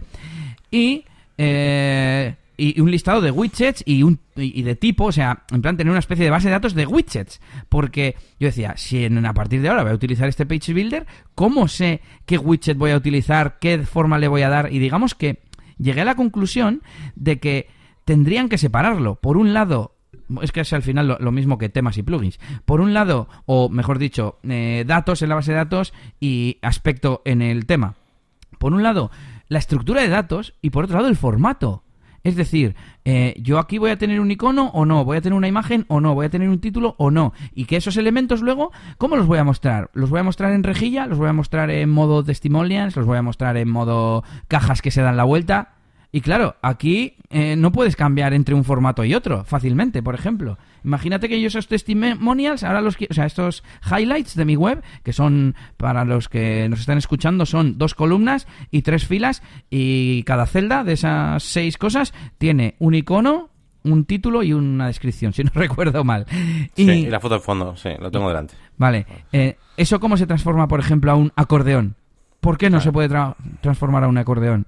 y, eh, y un listado de widgets y, un, y de tipo, o sea, en plan tener una especie de base de datos de widgets. Porque yo decía, si en, a partir de ahora voy a utilizar este Page Builder, ¿cómo sé qué widget voy a utilizar, qué forma le voy a dar? Y digamos que llegué a la conclusión de que tendrían que separarlo. Por un lado, es que es al final lo, lo mismo que temas y plugins. Por un lado, o mejor dicho, eh, datos en la base de datos y aspecto en el tema. Por un lado, la estructura de datos y por otro lado, el formato. Es decir, eh, yo aquí voy a tener un icono o no, voy a tener una imagen o no, voy a tener un título o no. Y que esos elementos luego, ¿cómo los voy a mostrar? ¿Los voy a mostrar en rejilla? ¿Los voy a mostrar en modo testimonials? ¿Los voy a mostrar en modo cajas que se dan la vuelta? Y claro, aquí eh, no puedes cambiar entre un formato y otro fácilmente, por ejemplo. Imagínate que yo esos testimonials, ahora los o sea, estos highlights de mi web, que son para los que nos están escuchando, son dos columnas y tres filas, y cada celda de esas seis cosas tiene un icono, un título y una descripción, si no recuerdo mal. Y, Sí, y la foto de fondo, sí, lo tengo delante. Vale, eh, ¿eso cómo se transforma, por ejemplo, a un acordeón? ¿Por qué no se puede tra- transformar a un acordeón?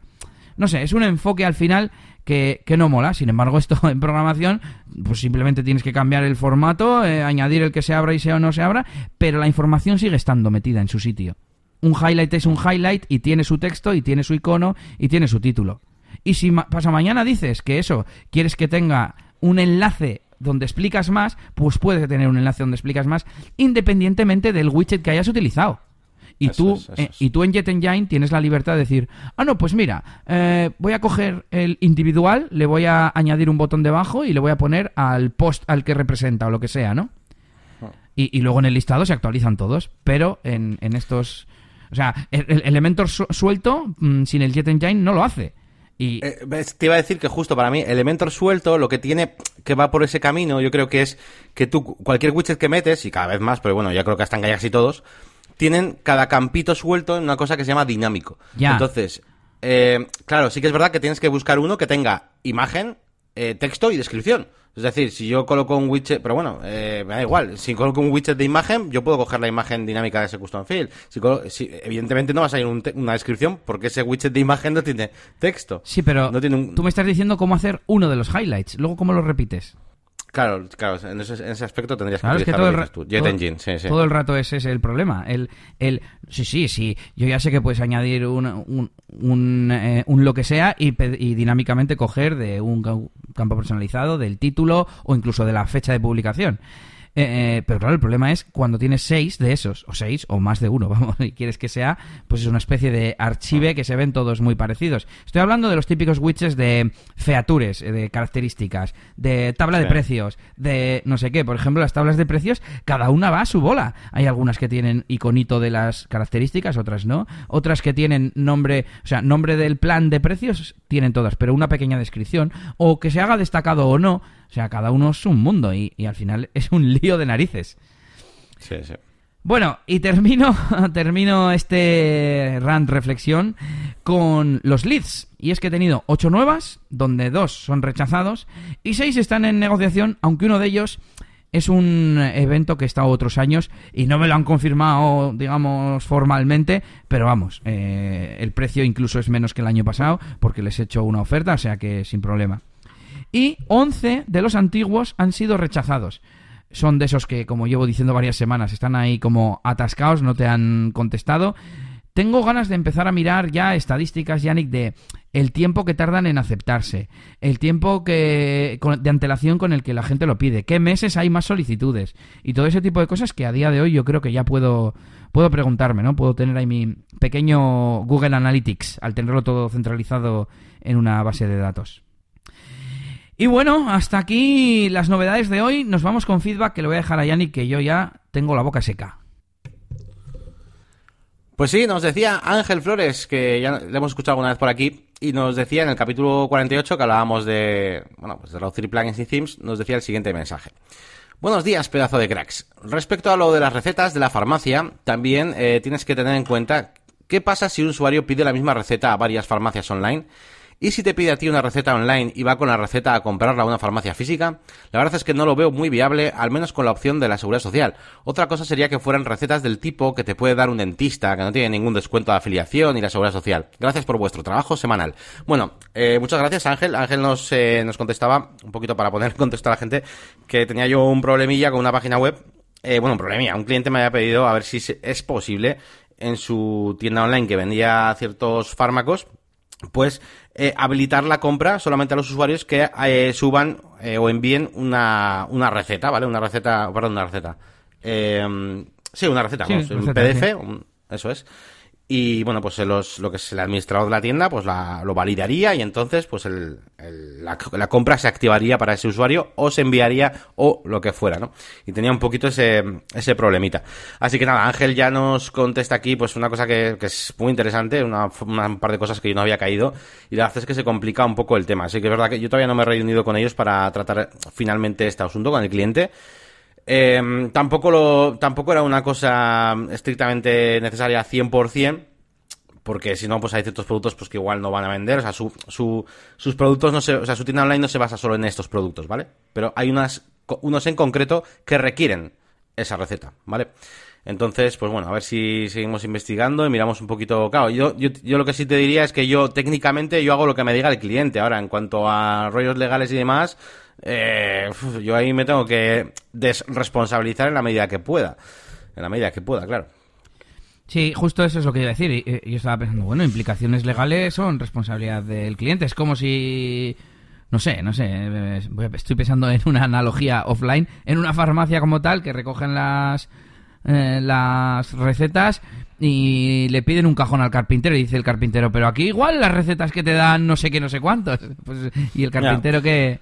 No sé, es un enfoque al final que, no mola. Sin embargo, esto en programación, pues simplemente tienes que cambiar el formato, eh, añadir el que se abra y sea o no se abra, pero la información sigue estando metida en su sitio. Un highlight es un highlight y tiene su texto y tiene su icono y tiene su título. Y si pasa mañana dices que eso quieres que tenga un enlace donde explicas más, pues puedes tener un enlace donde explicas más, independientemente del widget que hayas utilizado. Y Eso tú, es, eh, es. y tú en Jet Engine tienes la libertad de decir, ah, no, pues mira, eh, voy a coger el individual, le voy a añadir un botón debajo y le voy a poner al post al que representa o lo que sea, ¿no? Y, y luego en el listado se actualizan todos, pero en, en estos... O sea, el, el Elementor su- suelto, mm, sin el Jet Engine, no lo hace. Y, Eh, te iba a decir que justo para mí, Elementor suelto, lo que tiene que va por ese camino, yo creo que es que tú, cualquier widget que metes, y cada vez más, pero bueno, ya creo que están casi todos, tienen cada campito suelto en una cosa que se llama dinámico. Ya. Entonces, eh, claro, sí que es verdad que tienes que buscar uno que tenga imagen, eh, texto y descripción. Es decir, si yo coloco un widget, pero bueno, eh, me da igual. Si coloco un widget de imagen, yo puedo coger la imagen dinámica de ese custom field. Si si- evidentemente no va a salir un una descripción porque ese widget de imagen no tiene texto. sí, pero no tiene un- tú me estás diciendo cómo hacer uno de los highlights. Luego, ¿cómo lo repites? Claro, claro, en ese, en ese aspecto tendrías que es que todo el, tú. Jet todo- Engine, sí, sí. todo el rato ese es el problema. El, el, sí, sí, sí. Yo ya sé que puedes añadir un, un, un, eh, un lo que sea y, y dinámicamente coger de un ca- campo personalizado, del título o incluso de la fecha de publicación. Eh, eh, pero claro, el problema es cuando tienes seis de esos, o seis, o más de uno, vamos, y quieres que sea, pues es una especie de archive que se ven todos muy parecidos. Estoy hablando de los típicos widgets de features, eh, de características, de tabla de Sí. precios, de no sé qué. Por ejemplo, las tablas de precios, cada una va a su bola. Hay algunas que tienen iconito de las características, otras no. Otras que tienen nombre, o sea, nombre del plan de precios, tienen todas, pero una pequeña descripción. O que se haga destacado o no. O sea, cada uno es un mundo y, y al final es un lío de narices. Sí, sí. Bueno, y termino, termino este rant reflexión con los leads. Y es que he tenido ocho nuevas, donde dos son rechazados, y seis están en negociación, aunque uno de ellos es un evento que he estado otros años y no me lo han confirmado, digamos, formalmente, pero vamos, eh, el precio incluso es menos que el año pasado, porque les he hecho una oferta, o sea que sin problema. Y 11 de los antiguos han sido rechazados son de esos que, como llevo diciendo varias semanas, están ahí como atascados, no te han contestado. tengo ganas de empezar a mirar ya estadísticas, Yannick, de el tiempo que tardan en aceptarse, el tiempo que de antelación con el que la gente lo pide, qué meses hay más solicitudes y todo ese tipo de cosas que a día de hoy yo creo que ya puedo puedo preguntarme, ¿no? Puedo tener ahí mi pequeño Google Analytics al tenerlo todo centralizado en una base de datos. Y bueno, hasta aquí las novedades de hoy. Nos vamos con feedback que le voy a dejar a Yannick que yo ya tengo la boca seca. Pues sí, nos decía Ángel Flores, que ya le hemos escuchado alguna vez por aquí, y nos decía en el capítulo 48 que hablábamos de, bueno, pues de los three plugins y themes, nos decía el siguiente mensaje. Buenos días, pedazo de cracks. Respecto a lo de las recetas de la farmacia, también eh, tienes que tener en cuenta qué pasa si un usuario pide la misma receta a varias farmacias online y si te pide a ti una receta online y va con la receta a comprarla a una farmacia física, la verdad es que no lo veo muy viable, al menos con la opción de la seguridad social. Otra cosa sería que fueran recetas del tipo que te puede dar un dentista, que no tiene ningún descuento de afiliación y la seguridad social. Gracias por vuestro trabajo semanal. Bueno, eh, muchas gracias Ángel. Ángel nos, eh, nos contestaba, un poquito para poner en contexto a la gente, que tenía yo un problemilla con una página web. Eh, bueno, un problemilla. Un cliente me había pedido a ver si es posible en su tienda online que vendía ciertos fármacos, pues eh, habilitar la compra solamente a los usuarios que eh, suban eh, o envíen una, una receta, ¿vale? Una receta, perdón, una receta. sí, una receta, un PDF, eso es y bueno, pues los, lo que es el administrador de la tienda, pues la, lo validaría y entonces pues el, la, la, compra se activaría para ese usuario o se enviaría o lo que fuera, ¿no? Y tenía un poquito ese, ese problemita. Así que nada, Ángel ya nos contesta aquí pues una cosa que, que es muy interesante, una, una, par de cosas que yo no había caído y la verdad es que se complica un poco el tema. Así que es verdad que yo todavía no me he reunido con ellos para tratar finalmente este asunto con el cliente. Eh, tampoco, lo, tampoco era una cosa estrictamente necesaria 100%, porque si no, pues hay ciertos productos pues que igual no van a vender, o sea, su, su, sus productos no se, o sea, su tienda online no se basa solo en estos productos, ¿vale? Pero hay unas, unos en concreto que requieren esa receta, ¿vale? Entonces, pues bueno, a ver si seguimos investigando y miramos un poquito. Claro, yo, yo, yo lo que sí te diría es que yo técnicamente yo hago lo que me diga el cliente. Ahora, en cuanto a rollos legales y demás, eh, yo ahí me tengo que desresponsabilizar en la medida que pueda. En la medida que pueda, claro. Sí, justo eso es lo que iba a decir. Yo estaba pensando, bueno, implicaciones legales son responsabilidad del cliente. Es como si no sé, no sé, estoy pensando en una analogía offline, en una farmacia como tal que recogen las eh, las recetas y le piden un cajón al carpintero y dice el carpintero, pero aquí igual las recetas que te dan no sé qué, no sé cuántos. Pues, y el carpintero que...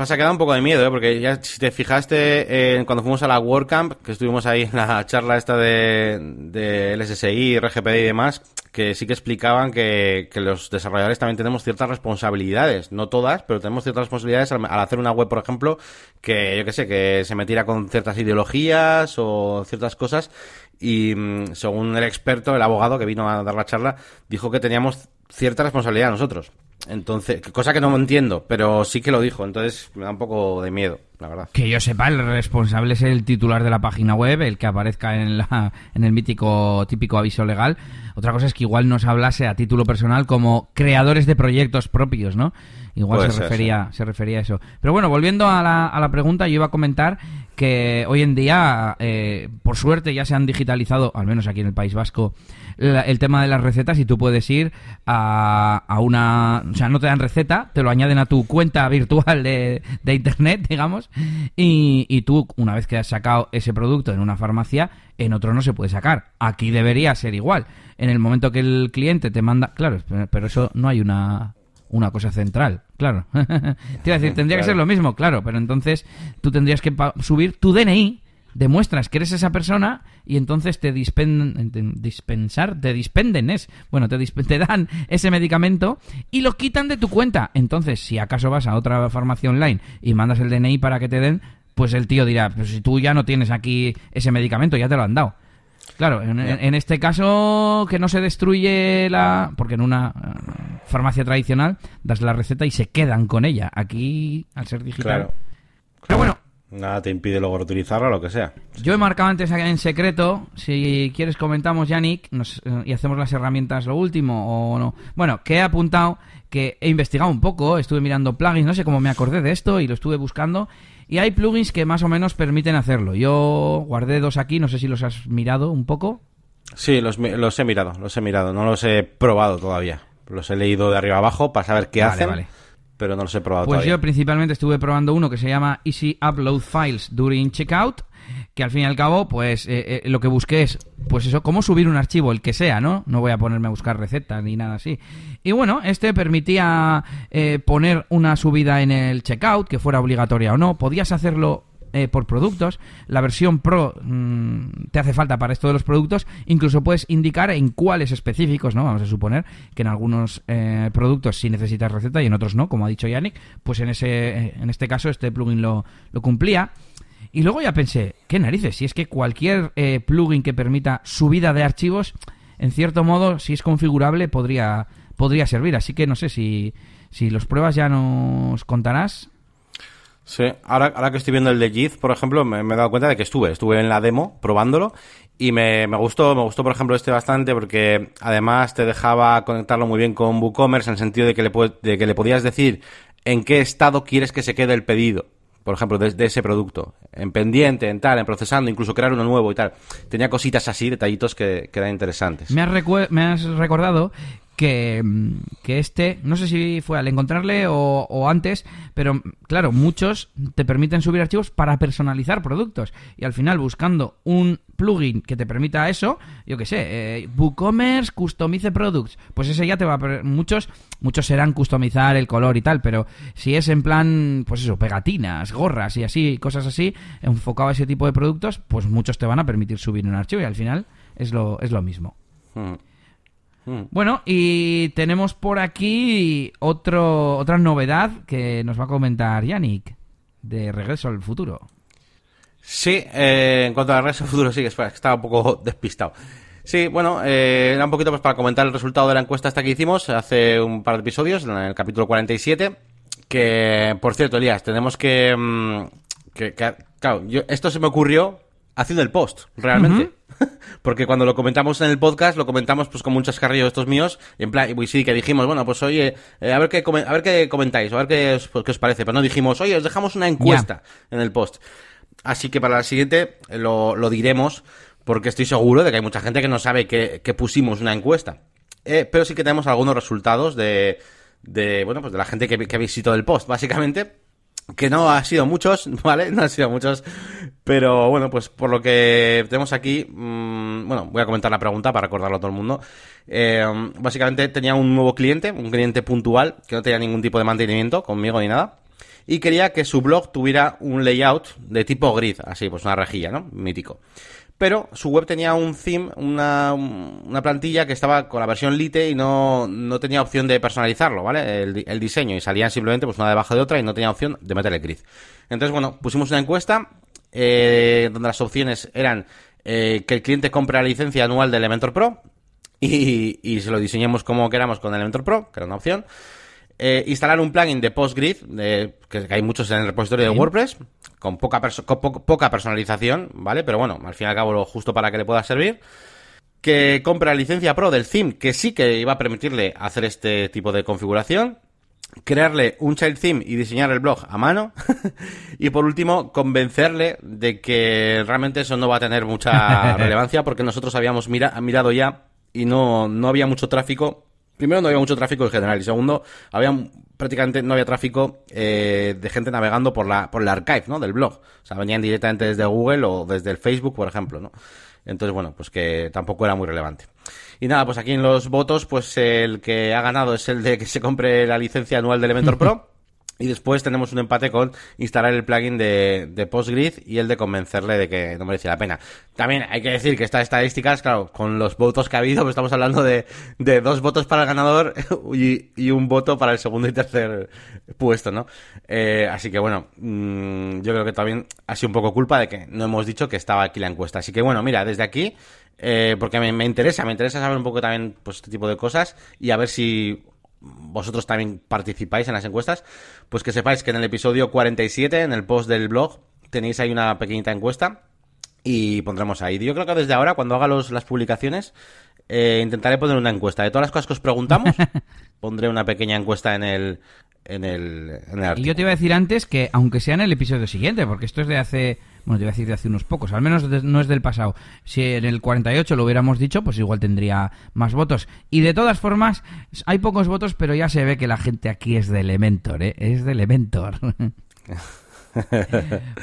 Pasa que da un poco de miedo, ¿eh? porque ya si te fijaste en cuando fuimos a la WordCamp, que estuvimos ahí en la charla esta de, de LSSI, RGPD y demás, que sí que explicaban que, que, los desarrolladores también tenemos ciertas responsabilidades, no todas, pero tenemos ciertas responsabilidades al, hacer una web, por ejemplo, que yo que sé, que se metiera con ciertas ideologías o ciertas cosas y mm, según el experto, el abogado que vino a dar la charla, dijo que teníamos cierta responsabilidad nosotros. Entonces, cosa que no entiendo, pero sí que lo dijo, entonces me da un poco de miedo, la verdad. Que yo sepa, el responsable es el titular de la página web, el que aparezca en, la, en el mítico típico aviso legal. Otra cosa es que igual nos hablase a título personal como creadores de proyectos propios, ¿no? Igual se refería, se refería a eso. Pero bueno, volviendo a la, a la pregunta, yo iba a comentar que hoy en día, eh, por suerte, ya se han digitalizado, al menos aquí en el País Vasco, el tema de las recetas y tú puedes ir a, a, una... O sea, no te dan receta, te lo añaden a tu cuenta virtual de, de Internet, digamos, y, y tú, una vez que has sacado ese producto en una farmacia, en otro no se puede sacar. Aquí debería ser igual. En el momento que el cliente te manda... Claro, pero eso no hay una una cosa central, claro. Te iba a decir, tendría que ser lo mismo, claro, pero entonces tú tendrías que subir tu DNI, demuestras que eres esa persona y entonces te dispen, dispensar, te dispenden, es, bueno, te, te dan ese medicamento y lo quitan de tu cuenta. Entonces, si acaso vas a otra farmacia online y mandas el DNI para que te den, pues el tío dirá, pues si tú ya no tienes aquí ese medicamento, ya te lo han dado. Claro, en, este caso que no se destruye la... Porque en una eh, farmacia tradicional das la receta y se quedan con ella. Aquí, al ser digital... Claro. Pero bueno... Nada te impide luego reutilizarla o lo que sea. Yo he marcado antes en secreto, si quieres comentamos, Yannick, nos, eh, y hacemos las herramientas lo último o no. Bueno, que he apuntado, que he investigado un poco, estuve mirando plugins, no sé cómo me acordé de esto y lo estuve buscando y hay plugins que más o menos permiten hacerlo. Yo guardé dos aquí, no sé si los has mirado un poco. Sí, los, los he mirado, los he mirado. No los he probado todavía. Los he leído de arriba abajo para saber qué Vale, hacen, vale. Pero no los he probado Pues todavía. yo principalmente estuve probando uno que se llama Easy Upload Files During Checkout, que al fin y al cabo, pues eh, eh, lo que busqué es, pues eso, cómo subir un archivo, el que sea, ¿no? No voy a ponerme a buscar recetas ni nada así. Y bueno, este permitía eh, poner una subida en el checkout, que fuera obligatoria o no. Podías hacerlo eh, por productos. La versión Pro mm, te hace falta para esto de los productos. Incluso puedes indicar en cuáles específicos, ¿no? Vamos a suponer que en algunos eh, productos sí necesitas receta y en otros no, como ha dicho Yannick. Pues en, ese, eh, en este caso este plugin lo, lo cumplía. Y luego ya pensé, ¿qué narices? Si es que cualquier eh, plugin que permita subida de archivos, en cierto modo, si es configurable, podría, podría servir. Así que no sé si, si los pruebas ya nos contarás. Sí, ahora, ahora que estoy viendo el de Jith, por ejemplo, me, he dado cuenta de que estuve, estuve en la demo probándolo y me, me gustó, me gustó por ejemplo este bastante porque además te dejaba conectarlo muy bien con WooCommerce en el sentido de que le, de que le podías decir en qué estado quieres que se quede el pedido. Por ejemplo, de, ese producto. En pendiente, en tal, en procesando, incluso crear uno nuevo y tal. Tenía cositas así, detallitos que, que eran interesantes. Me has, me has recordado que, mm, que este, no sé si fue al encontrarle o, antes, pero mm, claro, muchos te permiten subir archivos para personalizar productos. Y al final, buscando un plugin que te permita eso, yo qué sé, eh, WooCommerce Customize Products, pues ese ya te va a... Muchos, muchos serán customizar el color y tal, pero si es en plan, pues eso, pegatinas, gorras y así, cosas así, enfocado a ese tipo de productos, pues muchos te van a permitir subir un archivo y al final es lo, es lo mismo. Mm. Mm. Bueno, y tenemos por aquí otro, otra novedad que nos va a comentar Yannick, de Regreso al Futuro. Sí, eh, en cuanto a Regreso al Futuro, sí, espera, estaba un poco despistado. Sí, bueno, eh, era un poquito pues para comentar el resultado de la encuesta esta que hicimos hace un par de episodios, en el capítulo 47, que, por cierto, Elías, tenemos que... mm, que, que- claro, yo, esto se me ocurrió haciendo el post, realmente. Porque cuando lo comentamos en el podcast, lo comentamos pues con muchos carrillos estos míos, y en plan, y sí, que dijimos, bueno, pues oye, eh, a ver qué a ver qué comentáis, a ver qué os, pues, qué os parece, pero no dijimos, oye, os dejamos una encuesta en el post. Así que para la siguiente eh, lo, lo diremos, porque estoy seguro de que hay mucha gente que no sabe que, que pusimos una encuesta. Eh, pero sí que tenemos algunos resultados de, de bueno, pues de la gente que, que visitó el post, básicamente. Que no ha sido muchos, ¿vale? No han sido muchos. Pero bueno, pues por lo que tenemos aquí, mm, bueno, voy a comentar la pregunta para recordarlo a todo el mundo. Eh, básicamente tenía un nuevo cliente, un cliente puntual, que no tenía ningún tipo de mantenimiento conmigo ni nada. Y quería que su blog tuviera un layout de tipo grid, así, pues una rejilla, ¿no? Mítico. Pero su web tenía un theme, una, una plantilla que estaba con la versión Lite y no, no tenía opción de personalizarlo, ¿vale? El, di- el diseño. Y salían simplemente pues una debajo de otra y no tenía opción de meter el grid. Entonces, bueno, pusimos una encuesta eh, donde las opciones eran eh, que el cliente compre la licencia anual de Elementor Pro y, y se lo diseñemos como queramos con Elementor Pro, que era una opción. Eh, instalar un plugin de PostGrid, que, que hay muchos en el repositorio de WordPress, con poca, perso- con po- poca personalización, ¿vale? Pero bueno, al fin y al cabo lo justo para que le pueda servir. Que compre la licencia Pro del theme, que sí que iba a permitirle hacer este tipo de configuración. Crearle un child theme y diseñar el blog a mano. y por último, convencerle de que realmente eso no va a tener mucha relevancia porque nosotros habíamos mira- mirado ya y no, no había mucho tráfico primero no había mucho tráfico en general y segundo había prácticamente no había tráfico eh, de gente navegando por la por el archive no del blog. O sea venían directamente desde Google o desde el Facebook por ejemplo no entonces bueno pues que tampoco era muy relevante. Y nada pues aquí en los votos pues el que ha ganado es el de que se compre la licencia anual de Elementor Pro y después tenemos un empate con instalar el plugin de, de PostGrid y el de convencerle de que no merece la pena. También hay que decir que estas estadísticas, claro, con los votos que ha habido, pues estamos hablando de, de dos votos para el ganador y, y un voto para el segundo y tercer puesto, ¿no? Eh, así que bueno, mm, yo creo que también ha sido un poco culpa de que no hemos dicho que estaba aquí la encuesta. Así que bueno, mira, desde aquí, eh, porque me, me interesa, me interesa saber un poco también pues este tipo de cosas y a ver si vosotros también participáis en las encuestas, pues que sepáis que en el episodio 47, en el post del blog, tenéis ahí una pequeñita encuesta y pondremos ahí. Yo creo que desde ahora, cuando haga los, las publicaciones, eh, intentaré poner una encuesta. De todas las cosas que os preguntamos, pondré una pequeña encuesta en el, en el, en el Y yo te iba a decir antes que, aunque sea en el episodio siguiente, porque esto es de hace, bueno, te iba a decir de hace unos pocos, al menos de- no es del pasado. Si en el 48 lo hubiéramos dicho, pues igual tendría más votos. Y de todas formas, hay pocos votos, pero ya se ve que la gente aquí es de Elementor, ¿eh? Es de Elementor.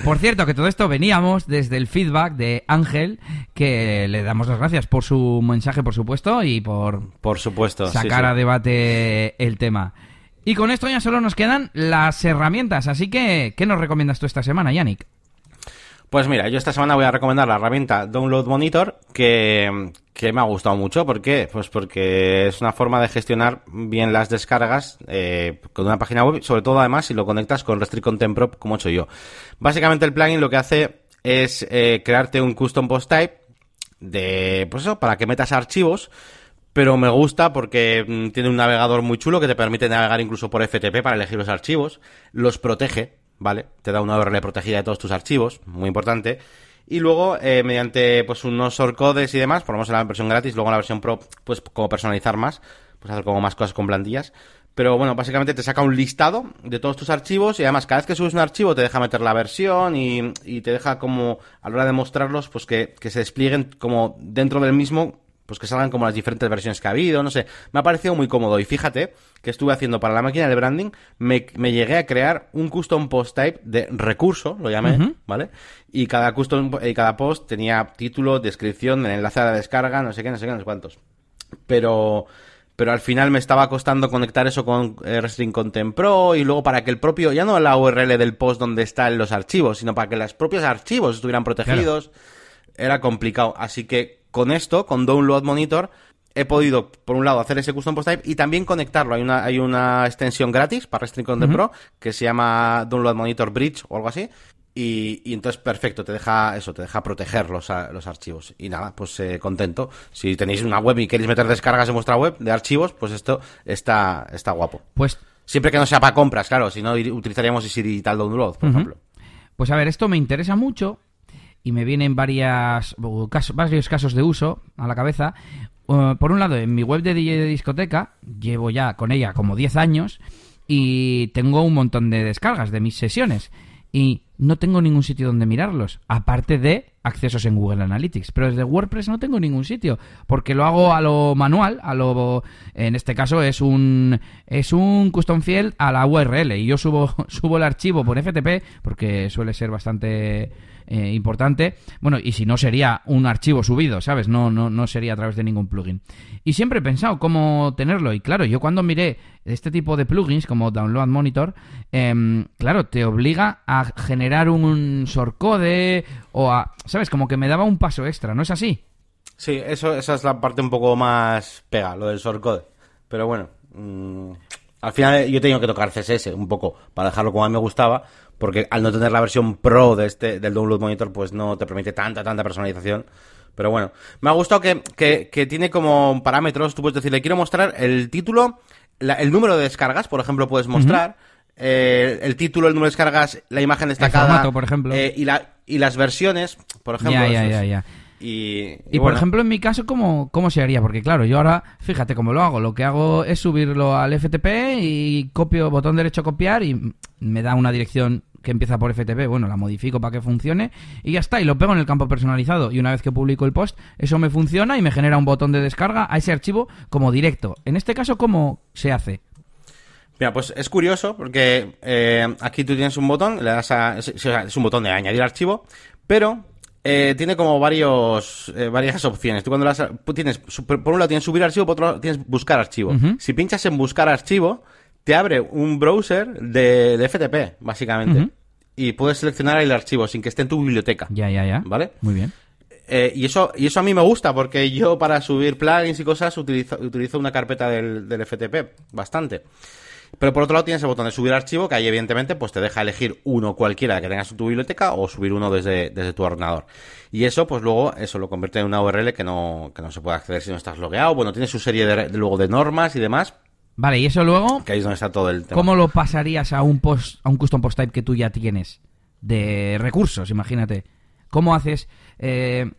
Por cierto, que todo esto veníamos desde el feedback de Ángel, que le damos las gracias por su mensaje, por supuesto, y por Por supuesto. sí, sacar sí. a debate el tema. Y con esto ya solo nos quedan las herramientas, así que, ¿qué nos recomiendas tú esta semana, Yannick? Pues mira, yo esta semana voy a recomendar la herramienta Download Monitor que, que me ha gustado mucho. ¿Por qué? Pues porque es una forma de gestionar bien las descargas eh, con una página web, sobre todo además si lo conectas con Restrict Content Pro como he hecho yo. Básicamente el plugin lo que hace es eh, crearte un custom post type de, pues eso, para que metas archivos. Pero me gusta porque mm, tiene un navegador muy chulo que te permite navegar incluso por FTP para elegir los archivos. Los protege, ¿vale? Te da una URL protegida de todos tus archivos, muy importante. Y luego, eh, mediante pues unos shortcodes y demás, ponemos en la versión gratis, luego en la versión pro, pues como personalizar más, pues hacer como más cosas con plantillas. Pero bueno, básicamente te saca un listado de todos tus archivos y además cada vez que subes un archivo te deja meter la versión y, te deja como a la hora de mostrarlos pues que se desplieguen como dentro del mismo pues que salgan como las diferentes versiones que ha habido, no sé, me ha parecido muy cómodo y fíjate que estuve haciendo para la máquina de branding, me, me llegué a crear un custom post type de recurso, lo llamé. ¿vale? Y cada custom, y cada post tenía título, descripción, el enlace a la descarga, no sé qué, no sé qué, no sé cuántos. Pero, pero al final me estaba costando conectar eso con eh, Restring Content Pro y luego para que el propio, ya no la URL del post donde están los archivos, sino para que los propios archivos estuvieran protegidos, era complicado. Así que con esto, con Download Monitor, he podido, por un lado, hacer ese custom post type y también conectarlo. Hay una, hay una extensión gratis para Restring Content Pro que se llama Download Monitor Bridge o algo así. Y, y entonces, perfecto, te deja eso, te deja proteger los, los archivos. Y nada, pues eh, contento. Si tenéis una web y queréis meter descargas en vuestra web de archivos, pues esto está, está guapo. Pues, Siempre que no sea para compras, claro, si no utilizaríamos Easy Digital Download, por ejemplo. pues a ver, esto me interesa mucho y me vienen varias, varios casos de uso a la cabeza. Uh, por un lado, en mi web de DJ de discoteca, llevo ya con ella como 10 años y tengo un montón de descargas de mis sesiones. Y no tengo ningún sitio donde mirarlos, aparte de accesos en Google Analytics. Pero desde WordPress no tengo ningún sitio, porque lo hago a lo manual, a lo en este caso es un es un custom field a la URL y yo subo subo el archivo por FTP porque suele ser bastante eh, importante. Bueno, y si no sería un archivo subido, ¿sabes? No, no, no sería a través de ningún plugin. Y siempre he pensado cómo tenerlo. Y claro, yo cuando miré este tipo de plugins como Download Monitor, em, claro, te obliga a generar un shortcode o a, ¿sabes? Como que me daba un paso extra, ¿no es así? Sí, eso, esa es la parte un poco más pega, lo del shortcode. Pero bueno, mm, al final yo he tenido que tocar CSS un poco para dejarlo como a mí me gustaba, porque al no tener la versión pro de este, del Download Monitor, pues no te permite tanta, tanta personalización. Pero bueno, me ha gustado que, que, que tiene como parámetros, tú puedes decirle, quiero mostrar el título, la- el número de descargas, por ejemplo, puedes mostrar, eh, el título, el número de descargas, la imagen destacada. formato, por ejemplo. eh, y, la, y las versiones, por ejemplo. ya, ya, ya. Y, Y, por bueno. ejemplo, en mi caso, ¿cómo, ¿cómo se haría? Porque claro, yo ahora, fíjate cómo lo hago. Lo que hago es subirlo al FTP y copio, botón derecho copiar y me da una dirección que empieza por FTP. Bueno, la modifico para que funcione y ya está. Y lo pego en el campo personalizado. Y una vez que publico el post, eso me funciona y me genera un botón de descarga a ese archivo como directo. En este caso, ¿cómo se hace? Mira, pues es curioso porque eh, aquí tú tienes un botón, le das a. Es, es un botón de añadir archivo, pero eh, tiene como varios eh, varias opciones. Tú cuando tú tienes, por un lado tienes subir archivo, por otro lado tienes buscar archivo. Si pinchas en buscar archivo, te abre un browser de, de FTP, básicamente. Y puedes seleccionar el archivo sin que esté en tu biblioteca. Ya, ya, ya. ¿Vale? Muy bien. Eh, y eso y eso a mí me gusta porque yo para subir plugins y cosas utilizo, utilizo una carpeta del, del FTP bastante. Pero por otro lado tienes el botón de subir archivo que ahí evidentemente pues te deja elegir uno cualquiera que tengas en tu biblioteca o subir uno desde, desde tu ordenador. Y eso pues luego eso lo convierte en una URL que no, que no se puede acceder si no estás logueado. Bueno, tiene su serie de, de- luego de normas y demás, Vale, y eso luego, que ahí es donde está todo el tema. ¿cómo lo pasarías a un post, a un custom post type que tú ya tienes? De recursos, imagínate. ¿Cómo haces? Eh,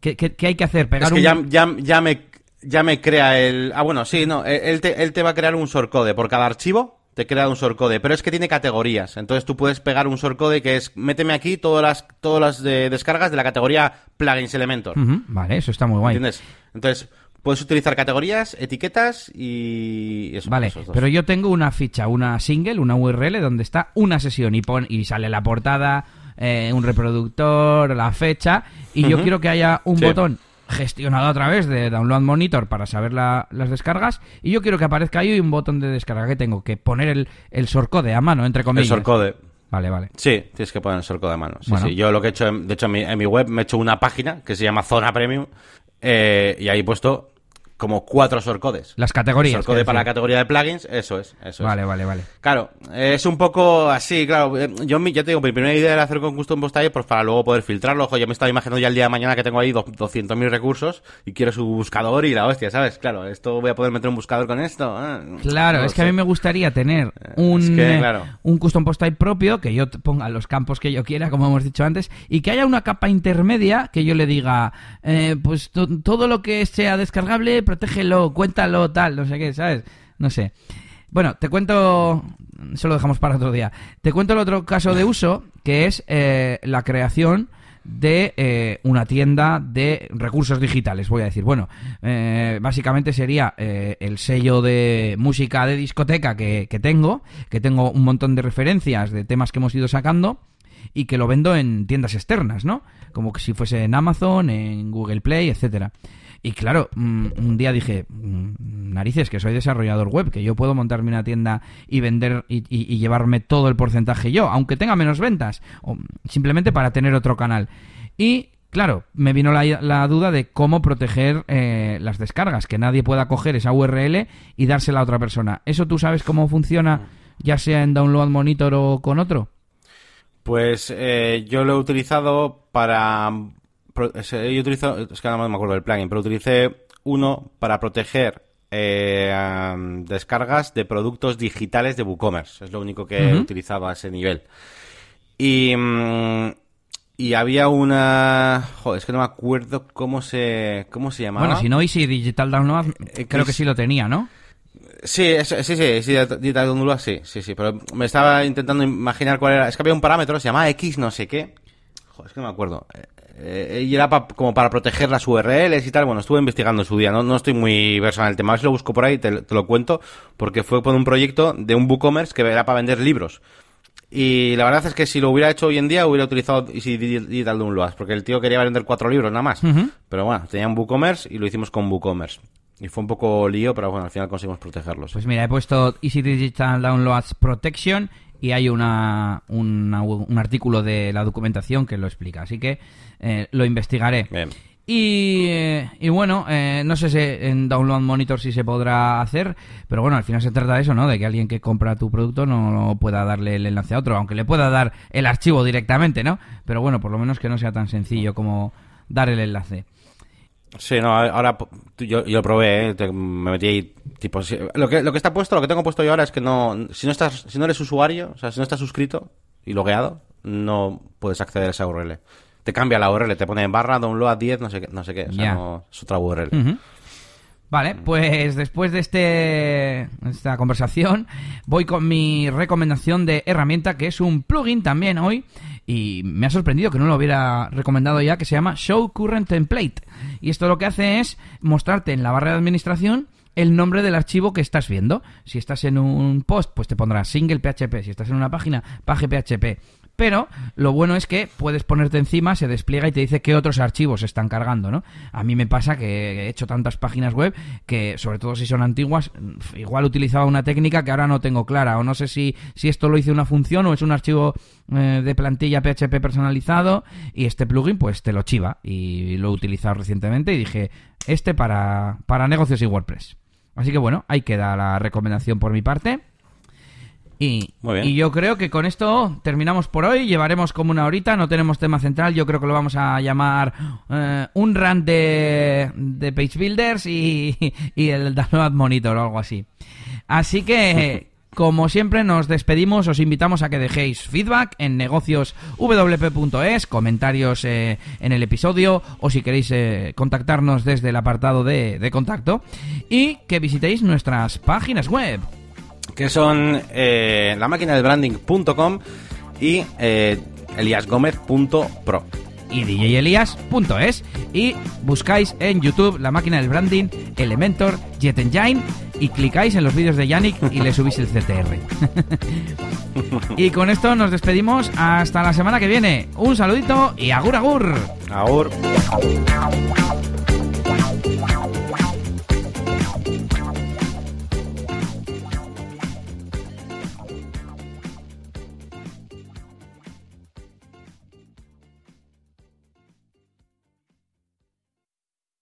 ¿qué, qué- qué hay que hacer? Pegar Es que un... ya, ya, ya me, ya me crea el... Ah, bueno, sí, no. Él te, él te va a crear un shortcode por cada archivo. te crea un shortcode, pero es que tiene categorías. Entonces tú puedes pegar un shortcode que es, méteme aquí todas las, todas las de- descargas de la categoría plugins Elementor. Vale, eso está muy guay. ¿Entiendes? Entonces, puedes utilizar categorías, etiquetas y eso. Vale, pero yo tengo una ficha, una single, una URL donde está una sesión y, pon, y sale la portada, eh, un reproductor, la fecha, y yo quiero que haya un Sí. botón gestionado a través de Download Monitor para saber la- las descargas, y yo quiero que aparezca ahí un botón de descarga que tengo que poner el, el shortcode a mano, entre El comillas. shortcode. Vale, vale. Sí, tienes que poner el shortcode de mano. Sí, Bueno. sí. Yo lo que he hecho, de hecho, en mi, en mi web me he hecho una página que se llama Zona Premium eh, y ahí he puesto como cuatro shortcodes. Las categorías. Quiero para la categoría de plugins, eso es, eso es. Vale, vale, vale. Claro, eh, es un poco así, claro. eh, Yo ya te digo, mi primera idea era hacer con Custom Post Type pues para luego poder filtrarlo. Ojo, yo me estaba imaginando ya el día de mañana que tengo ahí do- 200.000 recursos y quiero su buscador y la hostia, ¿sabes? Claro, esto voy a poder meter un buscador con esto. ah, Claro, no es que a mí me gustaría tener un, es que, eh, claro. un custom post type propio, que yo ponga los campos que yo quiera, como hemos dicho antes, y que haya una capa intermedia que yo le diga, eh, pues to- todo lo que sea descargable, protégelo, cuéntalo, tal, no sé qué, ¿sabes? No sé. Bueno, te cuento, eso lo dejamos para otro día. Te cuento el otro caso de uso, que es eh, la creación de eh, una tienda de recursos digitales, voy a decir. Bueno, eh, básicamente sería eh, el sello de música de discoteca que, que tengo, que tengo un montón de referencias de temas que hemos ido sacando y que lo vendo en tiendas externas, ¿no? Como que si fuese en Amazon, en Google Play, etcétera. Y claro, mm, un día dije, mm, narices, que soy desarrollador web, que yo puedo montarme una tienda y vender y, y- y llevarme todo el porcentaje yo, aunque tenga menos ventas, simplemente para tener otro canal. Y claro, me vino la, la duda de cómo proteger eh, las descargas, que nadie pueda coger esa URL y dársela a otra persona. ¿Eso tú sabes cómo funciona, ya sea en Download Monitor o con otro? Pues eh, yo lo he utilizado para... es- Yo he utilizado, es que ahora no me acuerdo del plugin, pero utilicé uno para proteger eh, descargas de productos digitales de WooCommerce. Es lo único que he Ujú. utilizado a ese nivel. Y, mm, y había una... Joder, es que no me acuerdo cómo se, cómo se llamaba. Bueno, si no, Easy Digital Download, Eh, creo que sí lo tenía, ¿no? Sí, es- sí, sí, sí, Digital Download, sí, sí, sí, pero me estaba intentando imaginar cuál era. Es que había un parámetro, se llamaba X no sé qué. Joder, es que no me acuerdo. Eh, y era pa- como para proteger las URLs y tal. Bueno, estuve investigando en su día, no, no estoy muy versado en el tema. A ver si lo busco por ahí y te, te lo cuento, porque fue por un proyecto de un WooCommerce que era para vender libros. Y la verdad es que si lo hubiera hecho hoy en día, hubiera utilizado Easy Digital Downloads, porque el tío quería vender cuatro libros nada más. Pero bueno, tenía un WooCommerce y lo hicimos con WooCommerce. Y fue un poco lío, pero bueno, al final conseguimos protegerlos. Pues mira, he puesto Easy Digital Downloads Protection y hay una, una- un artículo de la documentación que lo explica. Así que eh, lo investigaré. Bien. Y, eh, y bueno, eh, no sé si en Download Monitor si se podrá hacer, pero bueno, al final se trata de eso, ¿no? De que alguien que compra tu producto no pueda darle el enlace a otro, aunque le pueda dar el archivo directamente, ¿no? Pero bueno, por lo menos que no sea tan sencillo como dar el enlace. Sí, no, ahora yo, yo probé, ¿eh? Te- me metí ahí, tipo, si- lo que, lo que está puesto, lo que tengo puesto yo ahora es que no, si no estás, si no eres usuario, o sea, si no estás suscrito y logueado, no puedes acceder a esa URL. Te cambia la URL, te pone barra download 10, no sé qué, no sé qué, o sea, no, es otra URL. Vale, pues después de este, esta conversación voy con mi recomendación de herramienta que es un plugin también hoy y me ha sorprendido que no lo hubiera recomendado ya que se llama Show Current Template y esto lo que hace es mostrarte en la barra de administración el nombre del archivo que estás viendo. Si estás en un post, pues te pondrá single PHP. Si estás en una página, page PHP. Pero lo bueno es que puedes ponerte encima, se despliega y te dice qué otros archivos están cargando, ¿no? A mí me pasa que he hecho tantas páginas web que, sobre todo si son antiguas, igual utilizaba una técnica que ahora no tengo clara. O no sé si, si esto lo hice una función o es un archivo eh, de plantilla PHP personalizado y este plugin pues te lo chiva. Y lo he utilizado recientemente y dije, este para, para negocios y WordPress. Así que bueno, ahí queda la recomendación por mi parte. Y, Muy bien. y yo creo que con esto terminamos por hoy. Llevaremos como una horita, no tenemos tema central. Yo creo que lo vamos a llamar eh, un run de, de Page Builders y, y el Download Monitor o algo así. Así que, como siempre, nos despedimos. Os invitamos a que dejéis feedback en negocioswp.es, comentarios eh, en el episodio o si queréis eh, contactarnos desde el apartado de, de contacto y que visitéis nuestras páginas web. Que son eh, la máquina del branding.com y eh, eliasgomez.pro. Y djelias.es y buscáis en YouTube la máquina del branding, Elementor, Jet Engine y clicáis en los vídeos de Yannick y le subís el CTR. y con esto nos despedimos hasta la semana que viene. Un saludito y agur agur. Agur.